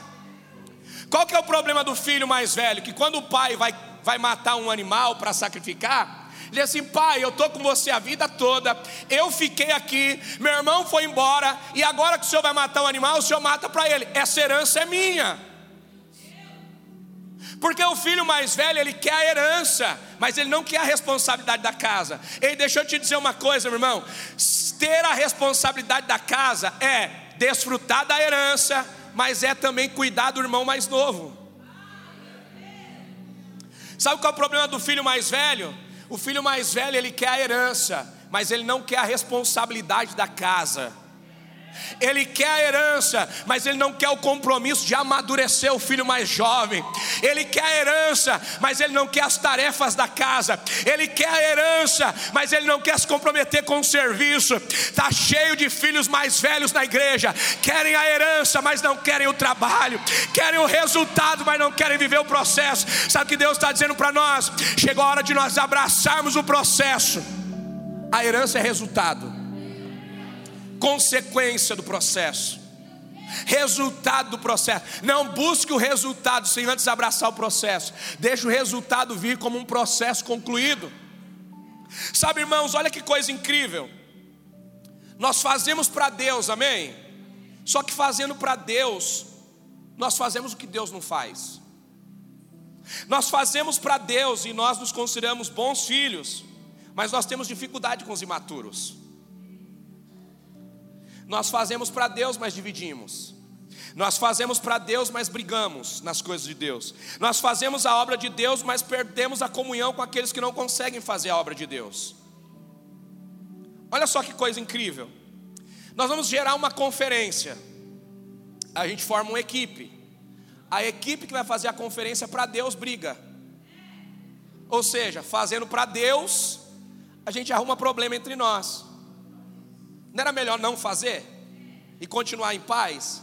Qual que é o problema do filho mais velho? Que quando o pai vai, vai matar um animal para sacrificar, diz assim: pai, eu estou com você a vida toda, eu fiquei aqui, meu irmão foi embora, e agora que o senhor vai matar um animal, o senhor mata para ele, essa herança é minha. Porque o filho mais velho, ele quer a herança, mas ele não quer a responsabilidade da casa. Ei, deixa eu te dizer uma coisa, meu irmão: ter a responsabilidade da casa é desfrutar da herança, mas é também cuidar do irmão mais novo. Sabe qual é o problema do filho mais velho? O filho mais velho, ele quer a herança, mas ele não quer a responsabilidade da casa. Ele quer a herança, mas ele não quer o compromisso de amadurecer o filho mais jovem. Ele quer a herança, mas ele não quer as tarefas da casa. Ele quer a herança, mas ele não quer se comprometer com o serviço. Está cheio de filhos mais velhos na igreja. Querem a herança, mas não querem o trabalho. Querem o resultado, mas não querem viver o processo. Sabe o que Deus está dizendo para nós? Chegou a hora de nós abraçarmos o processo. A herança é resultado consequência do processo. Resultado do processo. Não busque o resultado sem antes abraçar o processo. Deixe o resultado vir como um processo concluído. Sabe, irmãos, olha que coisa incrível. Nós fazemos para Deus, amém? Só que fazendo para Deus, nós fazemos o que Deus não faz. Nós fazemos para Deus e nós nos consideramos bons filhos, mas nós temos dificuldade com os imaturos. Nós fazemos para Deus, mas dividimos. Nós fazemos para Deus, mas brigamos nas coisas de Deus. Nós fazemos a obra de Deus, mas perdemos a comunhão com aqueles que não conseguem fazer a obra de Deus. Olha só que coisa incrível. Nós vamos gerar uma conferência. A gente forma uma equipe. A equipe que vai fazer a conferência para Deus briga. Ou seja, fazendo para Deus, a gente arruma problema entre nós. Não era melhor não fazer e continuar em paz?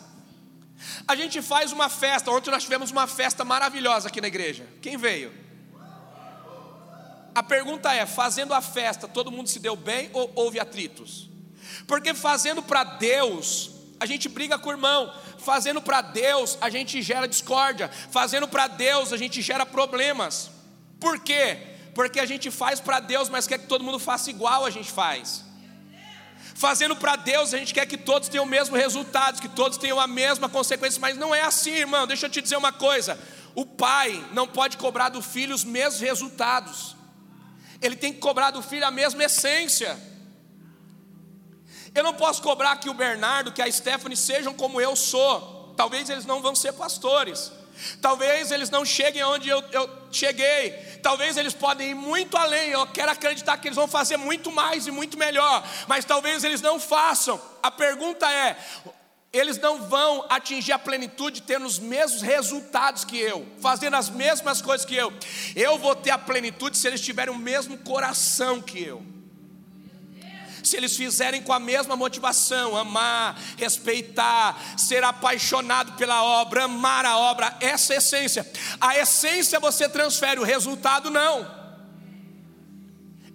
A gente faz uma festa. Ontem nós tivemos uma festa maravilhosa aqui na igreja. Quem veio? A pergunta é: fazendo a festa, todo mundo se deu bem ou houve atritos? Porque fazendo para Deus, a gente briga com o irmão, fazendo para Deus, a gente gera discórdia, fazendo para Deus, a gente gera problemas. Por quê? Porque a gente faz para Deus, mas quer que todo mundo faça igual a gente faz. Fazendo para Deus, a gente quer que todos tenham o mesmo resultado, que todos tenham a mesma consequência, mas não é assim, irmão. Deixa eu te dizer uma coisa: o pai não pode cobrar do filho os mesmos resultados, ele tem que cobrar do filho a mesma essência. Eu não posso cobrar que o Bernardo, que a Stephanie sejam como eu sou, talvez eles não vão ser pastores. Talvez eles não cheguem onde eu, eu, cheguei. Talvez eles podem ir muito além. Eu quero acreditar que eles vão fazer muito mais e muito melhor. Mas talvez eles não façam. A pergunta é: eles não vão atingir a plenitude tendo os mesmos resultados que eu, fazendo as mesmas coisas que eu. Eu vou ter a plenitude se eles tiverem o mesmo coração que eu se eles fizerem com a mesma motivação, amar, respeitar, ser apaixonado pela obra, amar a obra, essa é a essência. A essência você transfere, o resultado não.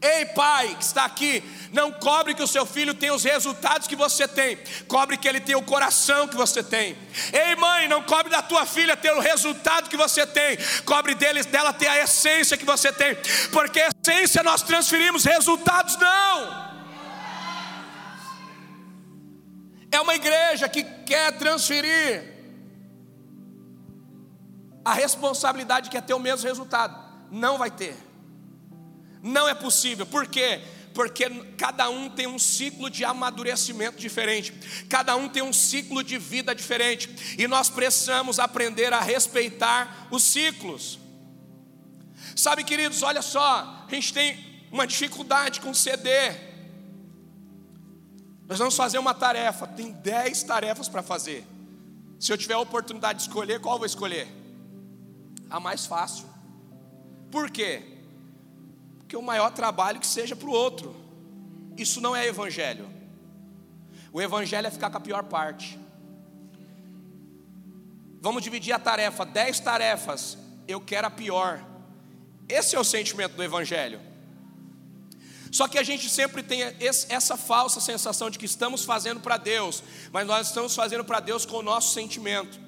Ei, pai que está aqui, não cobre que o seu filho tenha os resultados que você tem, cobre que ele tenha o coração que você tem. Ei, mãe, não cobre da tua filha ter o resultado que você tem, cobre deles, dela ter a essência que você tem, porque a essência nós transferimos, resultados não. É uma igreja que quer transferir a responsabilidade que é ter o mesmo resultado. Não vai ter. Não é possível. Por quê? Porque cada um tem um ciclo de amadurecimento diferente, cada um tem um ciclo de vida diferente, e nós precisamos aprender a respeitar os ciclos. Sabe, queridos, olha só, a gente tem uma dificuldade com CD. Nós vamos fazer uma tarefa, tem dez tarefas para fazer. Se eu tiver a oportunidade de escolher, qual vou escolher? A mais fácil. Por quê? Porque o maior trabalho que seja para o outro. Isso não é evangelho. O evangelho é ficar com a pior parte. Vamos dividir a tarefa, dez tarefas. Eu quero a pior. Esse é o sentimento do evangelho. Só que a gente sempre tem essa falsa sensação de que estamos fazendo para Deus, mas nós estamos fazendo para Deus com o nosso sentimento.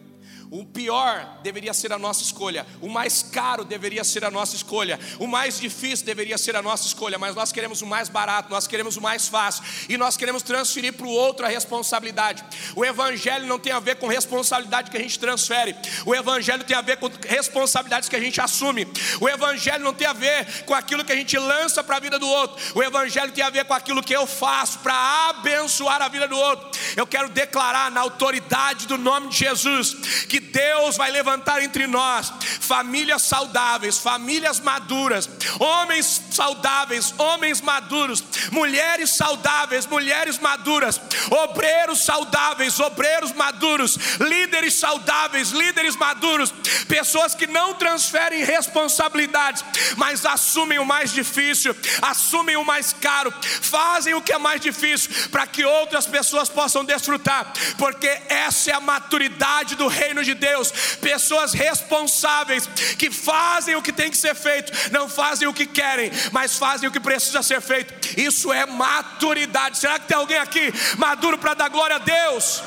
O pior deveria ser a nossa escolha, o mais caro deveria ser a nossa escolha, o mais difícil deveria ser a nossa escolha, mas nós queremos o mais barato, nós queremos o mais fácil e nós queremos transferir para o outro a responsabilidade. O Evangelho não tem a ver com responsabilidade que a gente transfere, o Evangelho tem a ver com responsabilidades que a gente assume. O Evangelho não tem a ver com aquilo que a gente lança para a vida do outro, o Evangelho tem a ver com aquilo que eu faço para abençoar a vida do outro. Eu quero declarar na autoridade do nome de Jesus que Deus vai levantar entre nós famílias saudáveis, famílias maduras, homens saudáveis, homens maduros, mulheres saudáveis, mulheres maduras, obreiros saudáveis, obreiros maduros, líderes saudáveis, líderes maduros, pessoas que não transferem responsabilidades, mas assumem o mais difícil, assumem o mais caro, fazem o que é mais difícil para que outras pessoas possam desfrutar, porque essa é a maturidade do reino de Deus, pessoas responsáveis que fazem o que tem que ser feito, não fazem o que querem, mas fazem o que precisa ser feito. Isso é maturidade. Será que tem alguém aqui maduro para dar glória a Deus?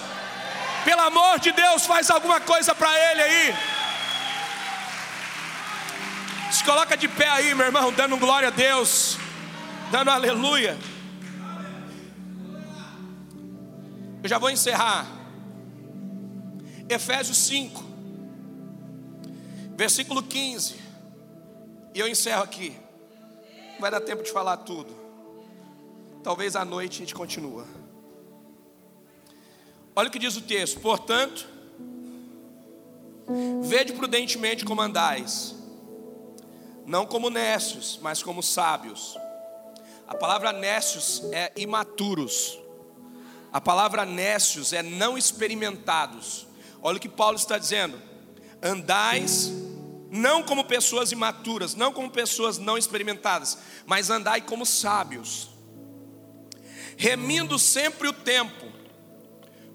Pelo amor de Deus, faz alguma coisa para Ele aí. Se coloca de pé aí, meu irmão, dando glória a Deus, dando aleluia. Eu já vou encerrar. Efésios 5, versículo 15. E eu encerro aqui. Não vai dar tempo de falar tudo. Talvez à noite a gente continua. Olha o que diz o texto. Portanto, vede prudentemente como andais, não como nécios, mas como sábios. A palavra nécios é imaturos. A palavra nécios é não experimentados. Olha o que Paulo está dizendo: andais não como pessoas imaturas, não como pessoas não experimentadas, mas andai como sábios, remindo sempre o tempo,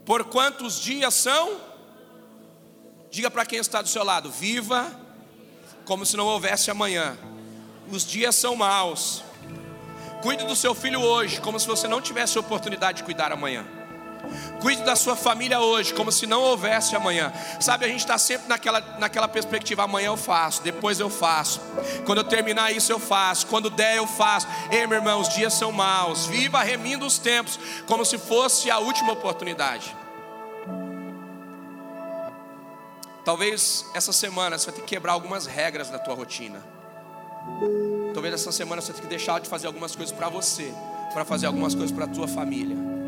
por quantos dias são? Diga para quem está do seu lado: viva como se não houvesse amanhã, os dias são maus. Cuide do seu filho hoje, como se você não tivesse oportunidade de cuidar amanhã. Cuide da sua família hoje, como se não houvesse amanhã. Sabe, a gente está sempre naquela, naquela perspectiva: amanhã eu faço, depois eu faço. Quando eu terminar isso, eu faço. Quando der, eu faço. Ei, meu irmão, os dias são maus. Viva remindo os tempos, como se fosse a última oportunidade. Talvez essa semana você vai ter que quebrar algumas regras da tua rotina. Talvez essa semana você tenha que deixar de fazer algumas coisas para você, para fazer algumas coisas para a tua família.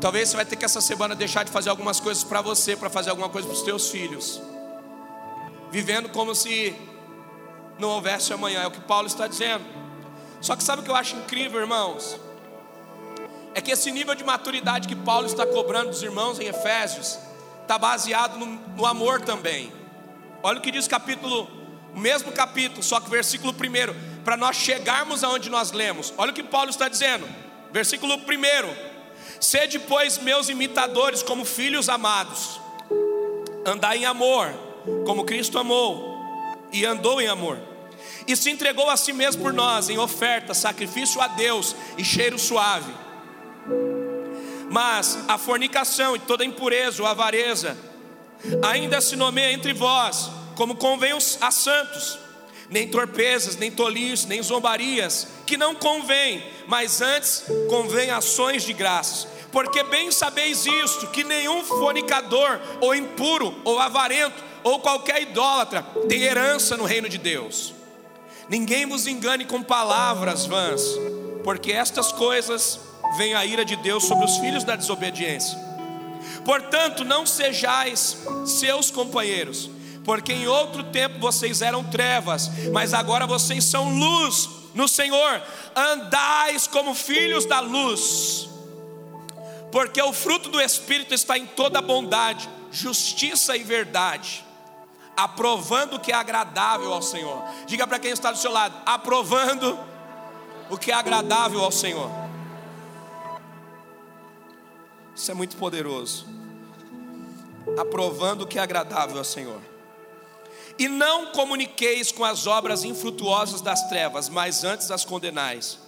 Talvez você vai ter que essa semana deixar de fazer algumas coisas para você, para fazer alguma coisa para os teus filhos. Vivendo como se não houvesse amanhã, é o que Paulo está dizendo. Só que sabe o que eu acho incrível, irmãos? É que esse nível de maturidade que Paulo está cobrando dos irmãos em Efésios está baseado no, no amor também. Olha o que diz o capítulo, o mesmo capítulo, só que versículo 1, para nós chegarmos aonde nós lemos. Olha o que Paulo está dizendo, versículo 1: Sede, pois, meus imitadores, como filhos amados, andai em amor, como Cristo amou e andou em amor, e se entregou a si mesmo por nós, em oferta, sacrifício a Deus e cheiro suave. Mas a fornicação e toda impureza ou avareza ainda se nomeia entre vós, como convém a santos nem torpezas, nem tolices, nem zombarias, que não convém, mas antes convém ações de graças. Porque bem sabeis isto, que nenhum fornicador, ou impuro, ou avarento, ou qualquer idólatra tem herança no reino de Deus. Ninguém vos engane com palavras vãs, porque estas coisas vem a ira de Deus sobre os filhos da desobediência. Portanto, não sejais seus companheiros porque em outro tempo vocês eram trevas, mas agora vocês são luz no Senhor, andais como filhos da luz, porque o fruto do Espírito está em toda bondade, justiça e verdade, aprovando o que é agradável ao Senhor. Diga para quem está do seu lado: aprovando o que é agradável ao Senhor. Isso é muito poderoso. Aprovando o que é agradável ao Senhor. E não comuniqueis com as obras infrutuosas das trevas, mas antes as condenais,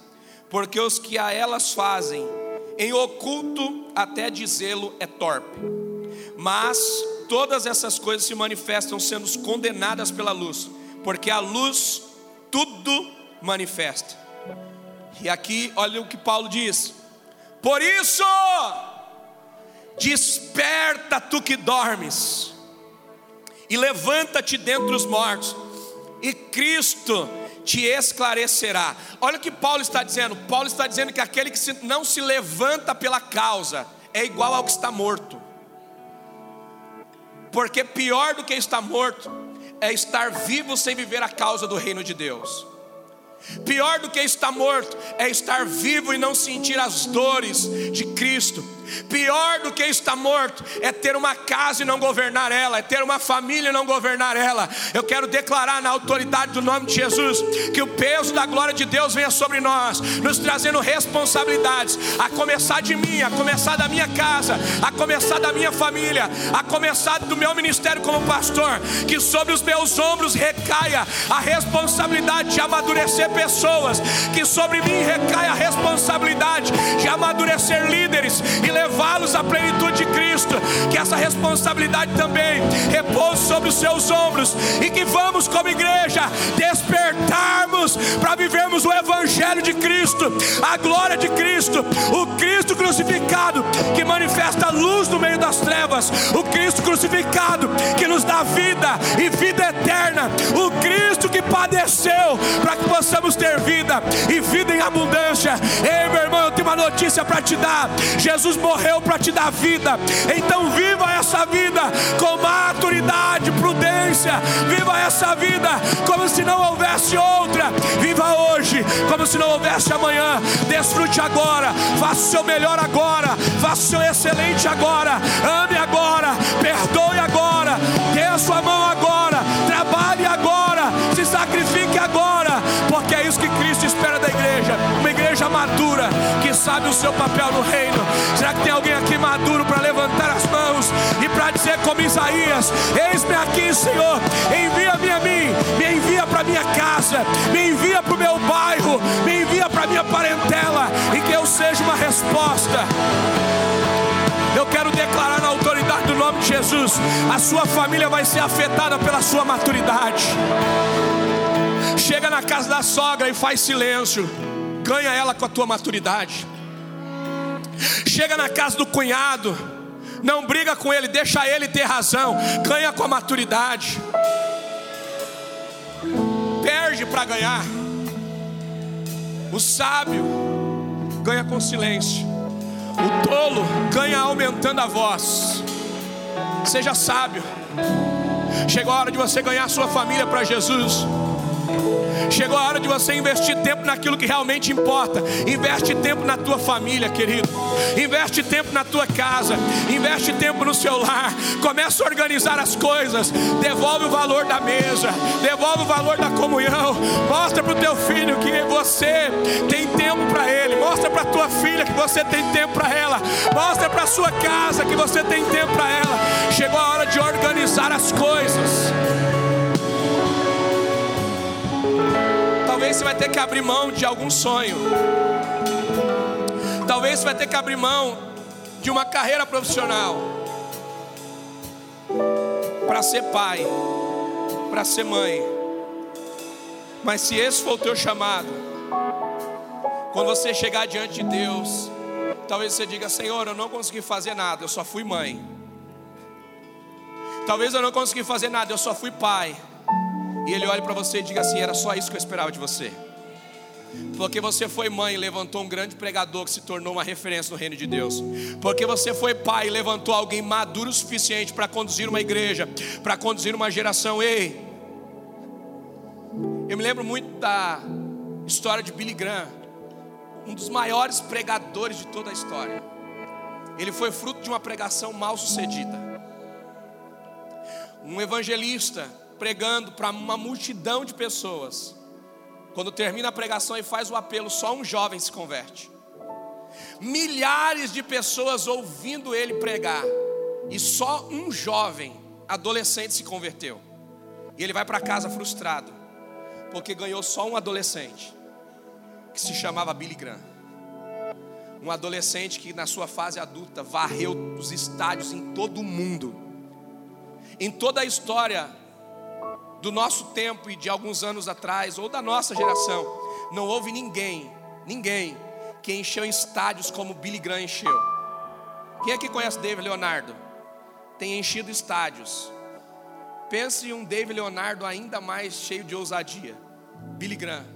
porque os que a elas fazem, em oculto até dizê-lo é torpe. Mas todas essas coisas se manifestam sendo condenadas pela luz, porque a luz tudo manifesta. E aqui, olha o que Paulo diz: Por isso, desperta tu que dormes e levanta-te dentre os mortos, e Cristo te esclarecerá. Olha o que Paulo está dizendo: Paulo está dizendo que aquele que não se levanta pela causa é igual ao que está morto, porque pior do que estar morto é estar vivo sem viver a causa do reino de Deus. Pior do que estar morto é estar vivo e não sentir as dores de Cristo. Pior do que estar morto é ter uma casa e não governar ela, é ter uma família e não governar ela. Eu quero declarar na autoridade do nome de Jesus que o peso da glória de Deus venha sobre nós, nos trazendo responsabilidades, a começar de mim, a começar da minha casa, a começar da minha família, a começar do meu ministério como pastor, que sobre os meus ombros recaia a responsabilidade de amadurecer pessoas, que sobre mim recaia a responsabilidade de amadurecer líderes e levá-los à plenitude de Cristo. Que essa responsabilidade também repouse sobre os seus ombros e que vamos, como igreja, despertarmos para vivermos o Evangelho de Cristo, a glória de Cristo, o Cristo crucificado que manifesta a luz no meio das trevas, o Cristo crucificado que nos dá vida e vida eterna, o Cristo que padeceu para que possamos ter vida e vida em abundância. Ei, meu irmão, eu tenho uma notícia para te dar: Jesus morreu para te dar vida. Então viva essa vida com maturidade, prudência. Viva essa vida como se não houvesse outra. Viva hoje como se não houvesse amanhã. Desfrute agora. Faça o seu melhor agora. Faça o seu excelente agora. Ame agora. Perdoe agora. Dê a sua mão agora. Trabalhe agora. Madura que sabe o seu papel no reino? Será que tem alguém aqui maduro para levantar as mãos e para dizer como Isaías: Eis-me aqui, Senhor, envia-me a mim, me envia para minha casa, me envia para o meu bairro, me envia para minha parentela e que eu seja uma resposta. Eu quero declarar na autoridade do nome de Jesus: a sua família vai ser afetada pela sua maturidade. Chega na casa da sogra e faz silêncio, ganha ela com a tua maturidade. Chega na casa do cunhado, não briga com ele, deixa ele ter razão, ganha com a maturidade. Perde para ganhar. O sábio ganha com silêncio. O tolo ganha aumentando a voz. Seja sábio. Chegou a hora de você ganhar sua família para Jesus. Chegou a hora de você investir tempo naquilo que realmente importa. Investe tempo na tua família, querido. Investe tempo na tua casa. Investe tempo no seu lar. Começa a organizar as coisas. Devolve o valor da mesa. Devolve o valor da comunhão. Mostra para o teu filho que você tem tempo para ele. Mostra para tua filha que você tem tempo para ela. Mostra para sua casa que você tem tempo para ela. Chegou a hora de organizar as coisas. Talvez você vai ter que abrir mão de algum sonho. Talvez você vai ter que abrir mão de uma carreira profissional para ser pai, para ser mãe. Mas se esse for o teu chamado, quando você chegar diante de Deus, talvez você diga: Senhor, eu não consegui fazer nada, eu só fui mãe. Talvez eu não consegui fazer nada, eu só fui pai. E ele olha para você e diga assim: era só isso que eu esperava de você. Porque você foi mãe e levantou um grande pregador que se tornou uma referência no reino de Deus. Porque você foi pai e levantou alguém maduro o suficiente para conduzir uma igreja, para conduzir uma geração. Ei, eu me lembro muito da história de Billy Graham, um dos maiores pregadores de toda a história. Ele foi fruto de uma pregação mal sucedida. Um evangelista pregando para uma multidão de pessoas. Quando termina a pregação e faz o apelo, só um jovem se converte. Milhares de pessoas ouvindo ele pregar, e só um jovem, adolescente, se converteu. E ele vai para casa frustrado, porque ganhou só um adolescente, que se chamava Billy Graham. Um adolescente que, na sua fase adulta, varreu os estádios em todo o mundo. Em toda a história do nosso tempo e de alguns anos atrás, ou da nossa geração, não houve ninguém, ninguém, que encheu estádios como Billy Graham encheu. Quem aqui conhece David Leonardo? Tem enchido estádios. Pense em um David Leonardo ainda mais cheio de ousadia. Billy Graham.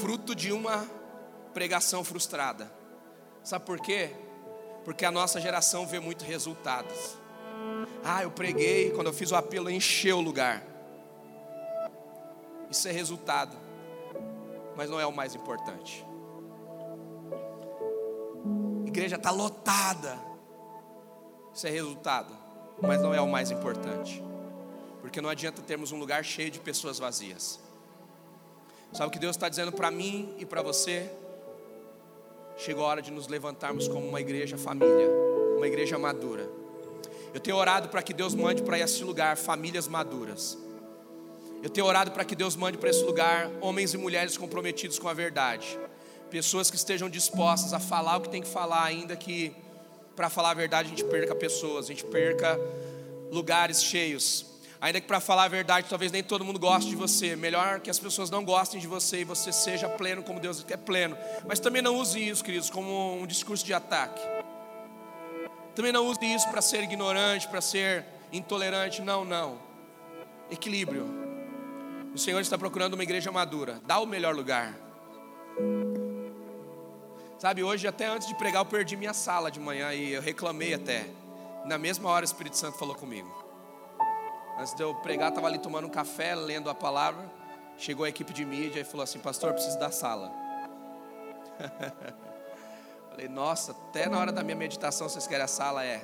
Fruto de uma pregação frustrada. Sabe por quê? Porque a nossa geração vê muito resultados. Ah, eu preguei, quando eu fiz o apelo, encheu o lugar. Isso é resultado, mas não é o mais importante. A igreja está lotada. Isso é resultado, mas não é o mais importante. Porque não adianta termos um lugar cheio de pessoas vazias. Sabe o que Deus está dizendo para mim e para você? Chegou a hora de nos levantarmos como uma igreja família, uma igreja madura eu tenho orado para que Deus mande para esse lugar famílias maduras. Eu tenho orado para que Deus mande para esse lugar homens e mulheres comprometidos com a verdade. Pessoas que estejam dispostas a falar o que tem que falar, ainda que para falar a verdade a gente perca pessoas, a gente perca lugares cheios. Ainda que para falar a verdade, talvez nem todo mundo goste de você. Melhor que as pessoas não gostem de você e você seja pleno como Deus quer pleno. Mas também não use isso, queridos, como um discurso de ataque. Também não use isso para ser ignorante, para ser intolerante. Não, não. Equilíbrio. O Senhor está procurando uma igreja madura. Dá o melhor lugar. Sabe, hoje, até antes de pregar, eu perdi minha sala de manhã e eu reclamei até. Na mesma hora, o Espírito Santo falou comigo. Antes de eu pregar, estava ali tomando um café, lendo a palavra. Chegou a equipe de mídia e falou assim: Pastor, preciso da sala. Falei, nossa, até na hora da minha meditação vocês querem a sala? É.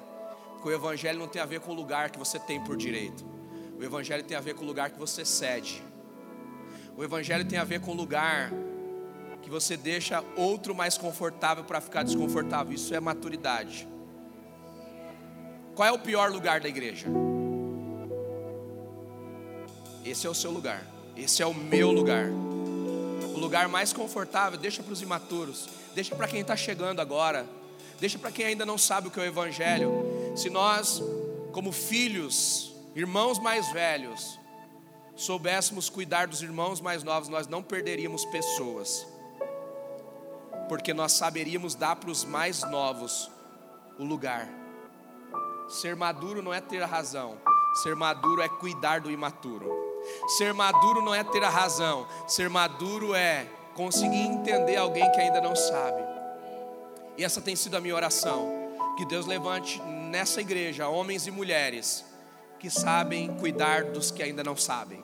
Porque o Evangelho não tem a ver com o lugar que você tem por direito. O Evangelho tem a ver com o lugar que você cede. O Evangelho tem a ver com o lugar você deixa outro mais confortável para ficar desconfortável. Isso é maturidade. Qual é o pior lugar da igreja? Esse é o seu lugar. Esse é o meu lugar. Lugar mais confortável, deixa para os imaturos, deixa para quem está chegando agora, deixa para quem ainda não sabe o que é o Evangelho. Se nós, como filhos, irmãos mais velhos, soubéssemos cuidar dos irmãos mais novos, nós não perderíamos pessoas, porque nós saberíamos dar para os mais novos o lugar. Ser maduro não é ter razão, ser maduro é cuidar do imaturo. Ser maduro não é ter a razão, ser maduro é conseguir entender alguém que ainda não sabe. E essa tem sido a minha oração. Que Deus levante nessa igreja homens e mulheres que sabem cuidar dos que ainda não sabem,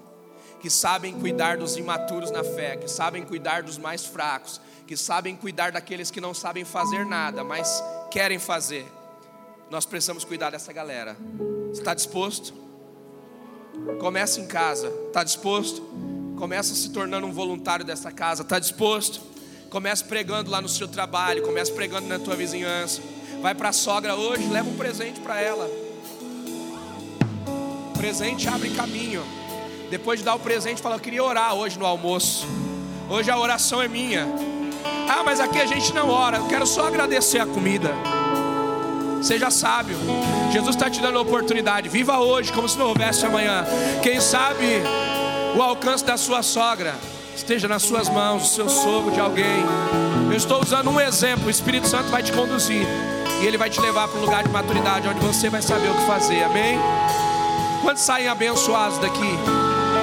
que sabem cuidar dos imaturos na fé, que sabem cuidar dos mais fracos, que sabem cuidar daqueles que não sabem fazer nada, mas querem fazer. Nós precisamos cuidar dessa galera. Está disposto? Começa em casa, está disposto? Começa se tornando um voluntário dessa casa, está disposto? Começa pregando lá no seu trabalho, começa pregando na tua vizinhança. Vai para a sogra hoje, leva um presente para ela. presente abre caminho. Depois de dar o presente, fala: Eu queria orar hoje no almoço. Hoje a oração é minha. Ah, mas aqui a gente não ora. Eu quero só agradecer a comida. Seja sábio. Jesus está te dando a oportunidade. Viva hoje como se não houvesse amanhã. Quem sabe o alcance da sua sogra esteja nas suas mãos, o seu sogro de alguém. Eu estou usando um exemplo. O Espírito Santo vai te conduzir e ele vai te levar para um lugar de maturidade onde você vai saber o que fazer. Amém? Quantos saem abençoados daqui?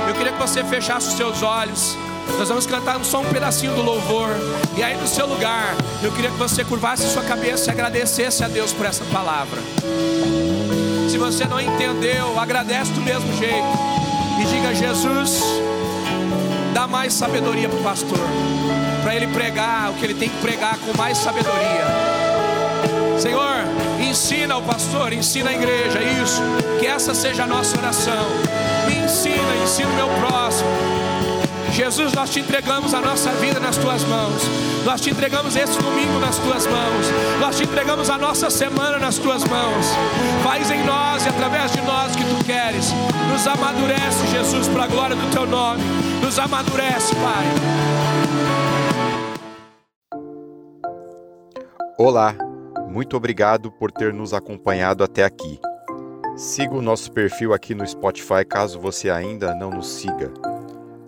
Eu queria que você fechasse os seus olhos. Nós vamos cantar só um pedacinho do louvor. E aí no seu lugar, eu queria que você curvasse sua cabeça e agradecesse a Deus por essa palavra. Se você não entendeu, agradece do mesmo jeito. E diga: Jesus, dá mais sabedoria para o pastor. Para ele pregar o que ele tem que pregar com mais sabedoria. Senhor, ensina o pastor, ensina a igreja isso. Que essa seja a nossa oração. Me ensina, ensina o meu próximo. Jesus, nós te entregamos a nossa vida nas tuas mãos. Nós te entregamos esse domingo nas tuas mãos. Nós te entregamos a nossa semana nas tuas mãos. Faz em nós e através de nós o que tu queres. Nos amadurece, Jesus, para a glória do teu nome. Nos amadurece, Pai. Olá, muito obrigado por ter nos acompanhado até aqui. Siga o nosso perfil aqui no Spotify caso você ainda não nos siga.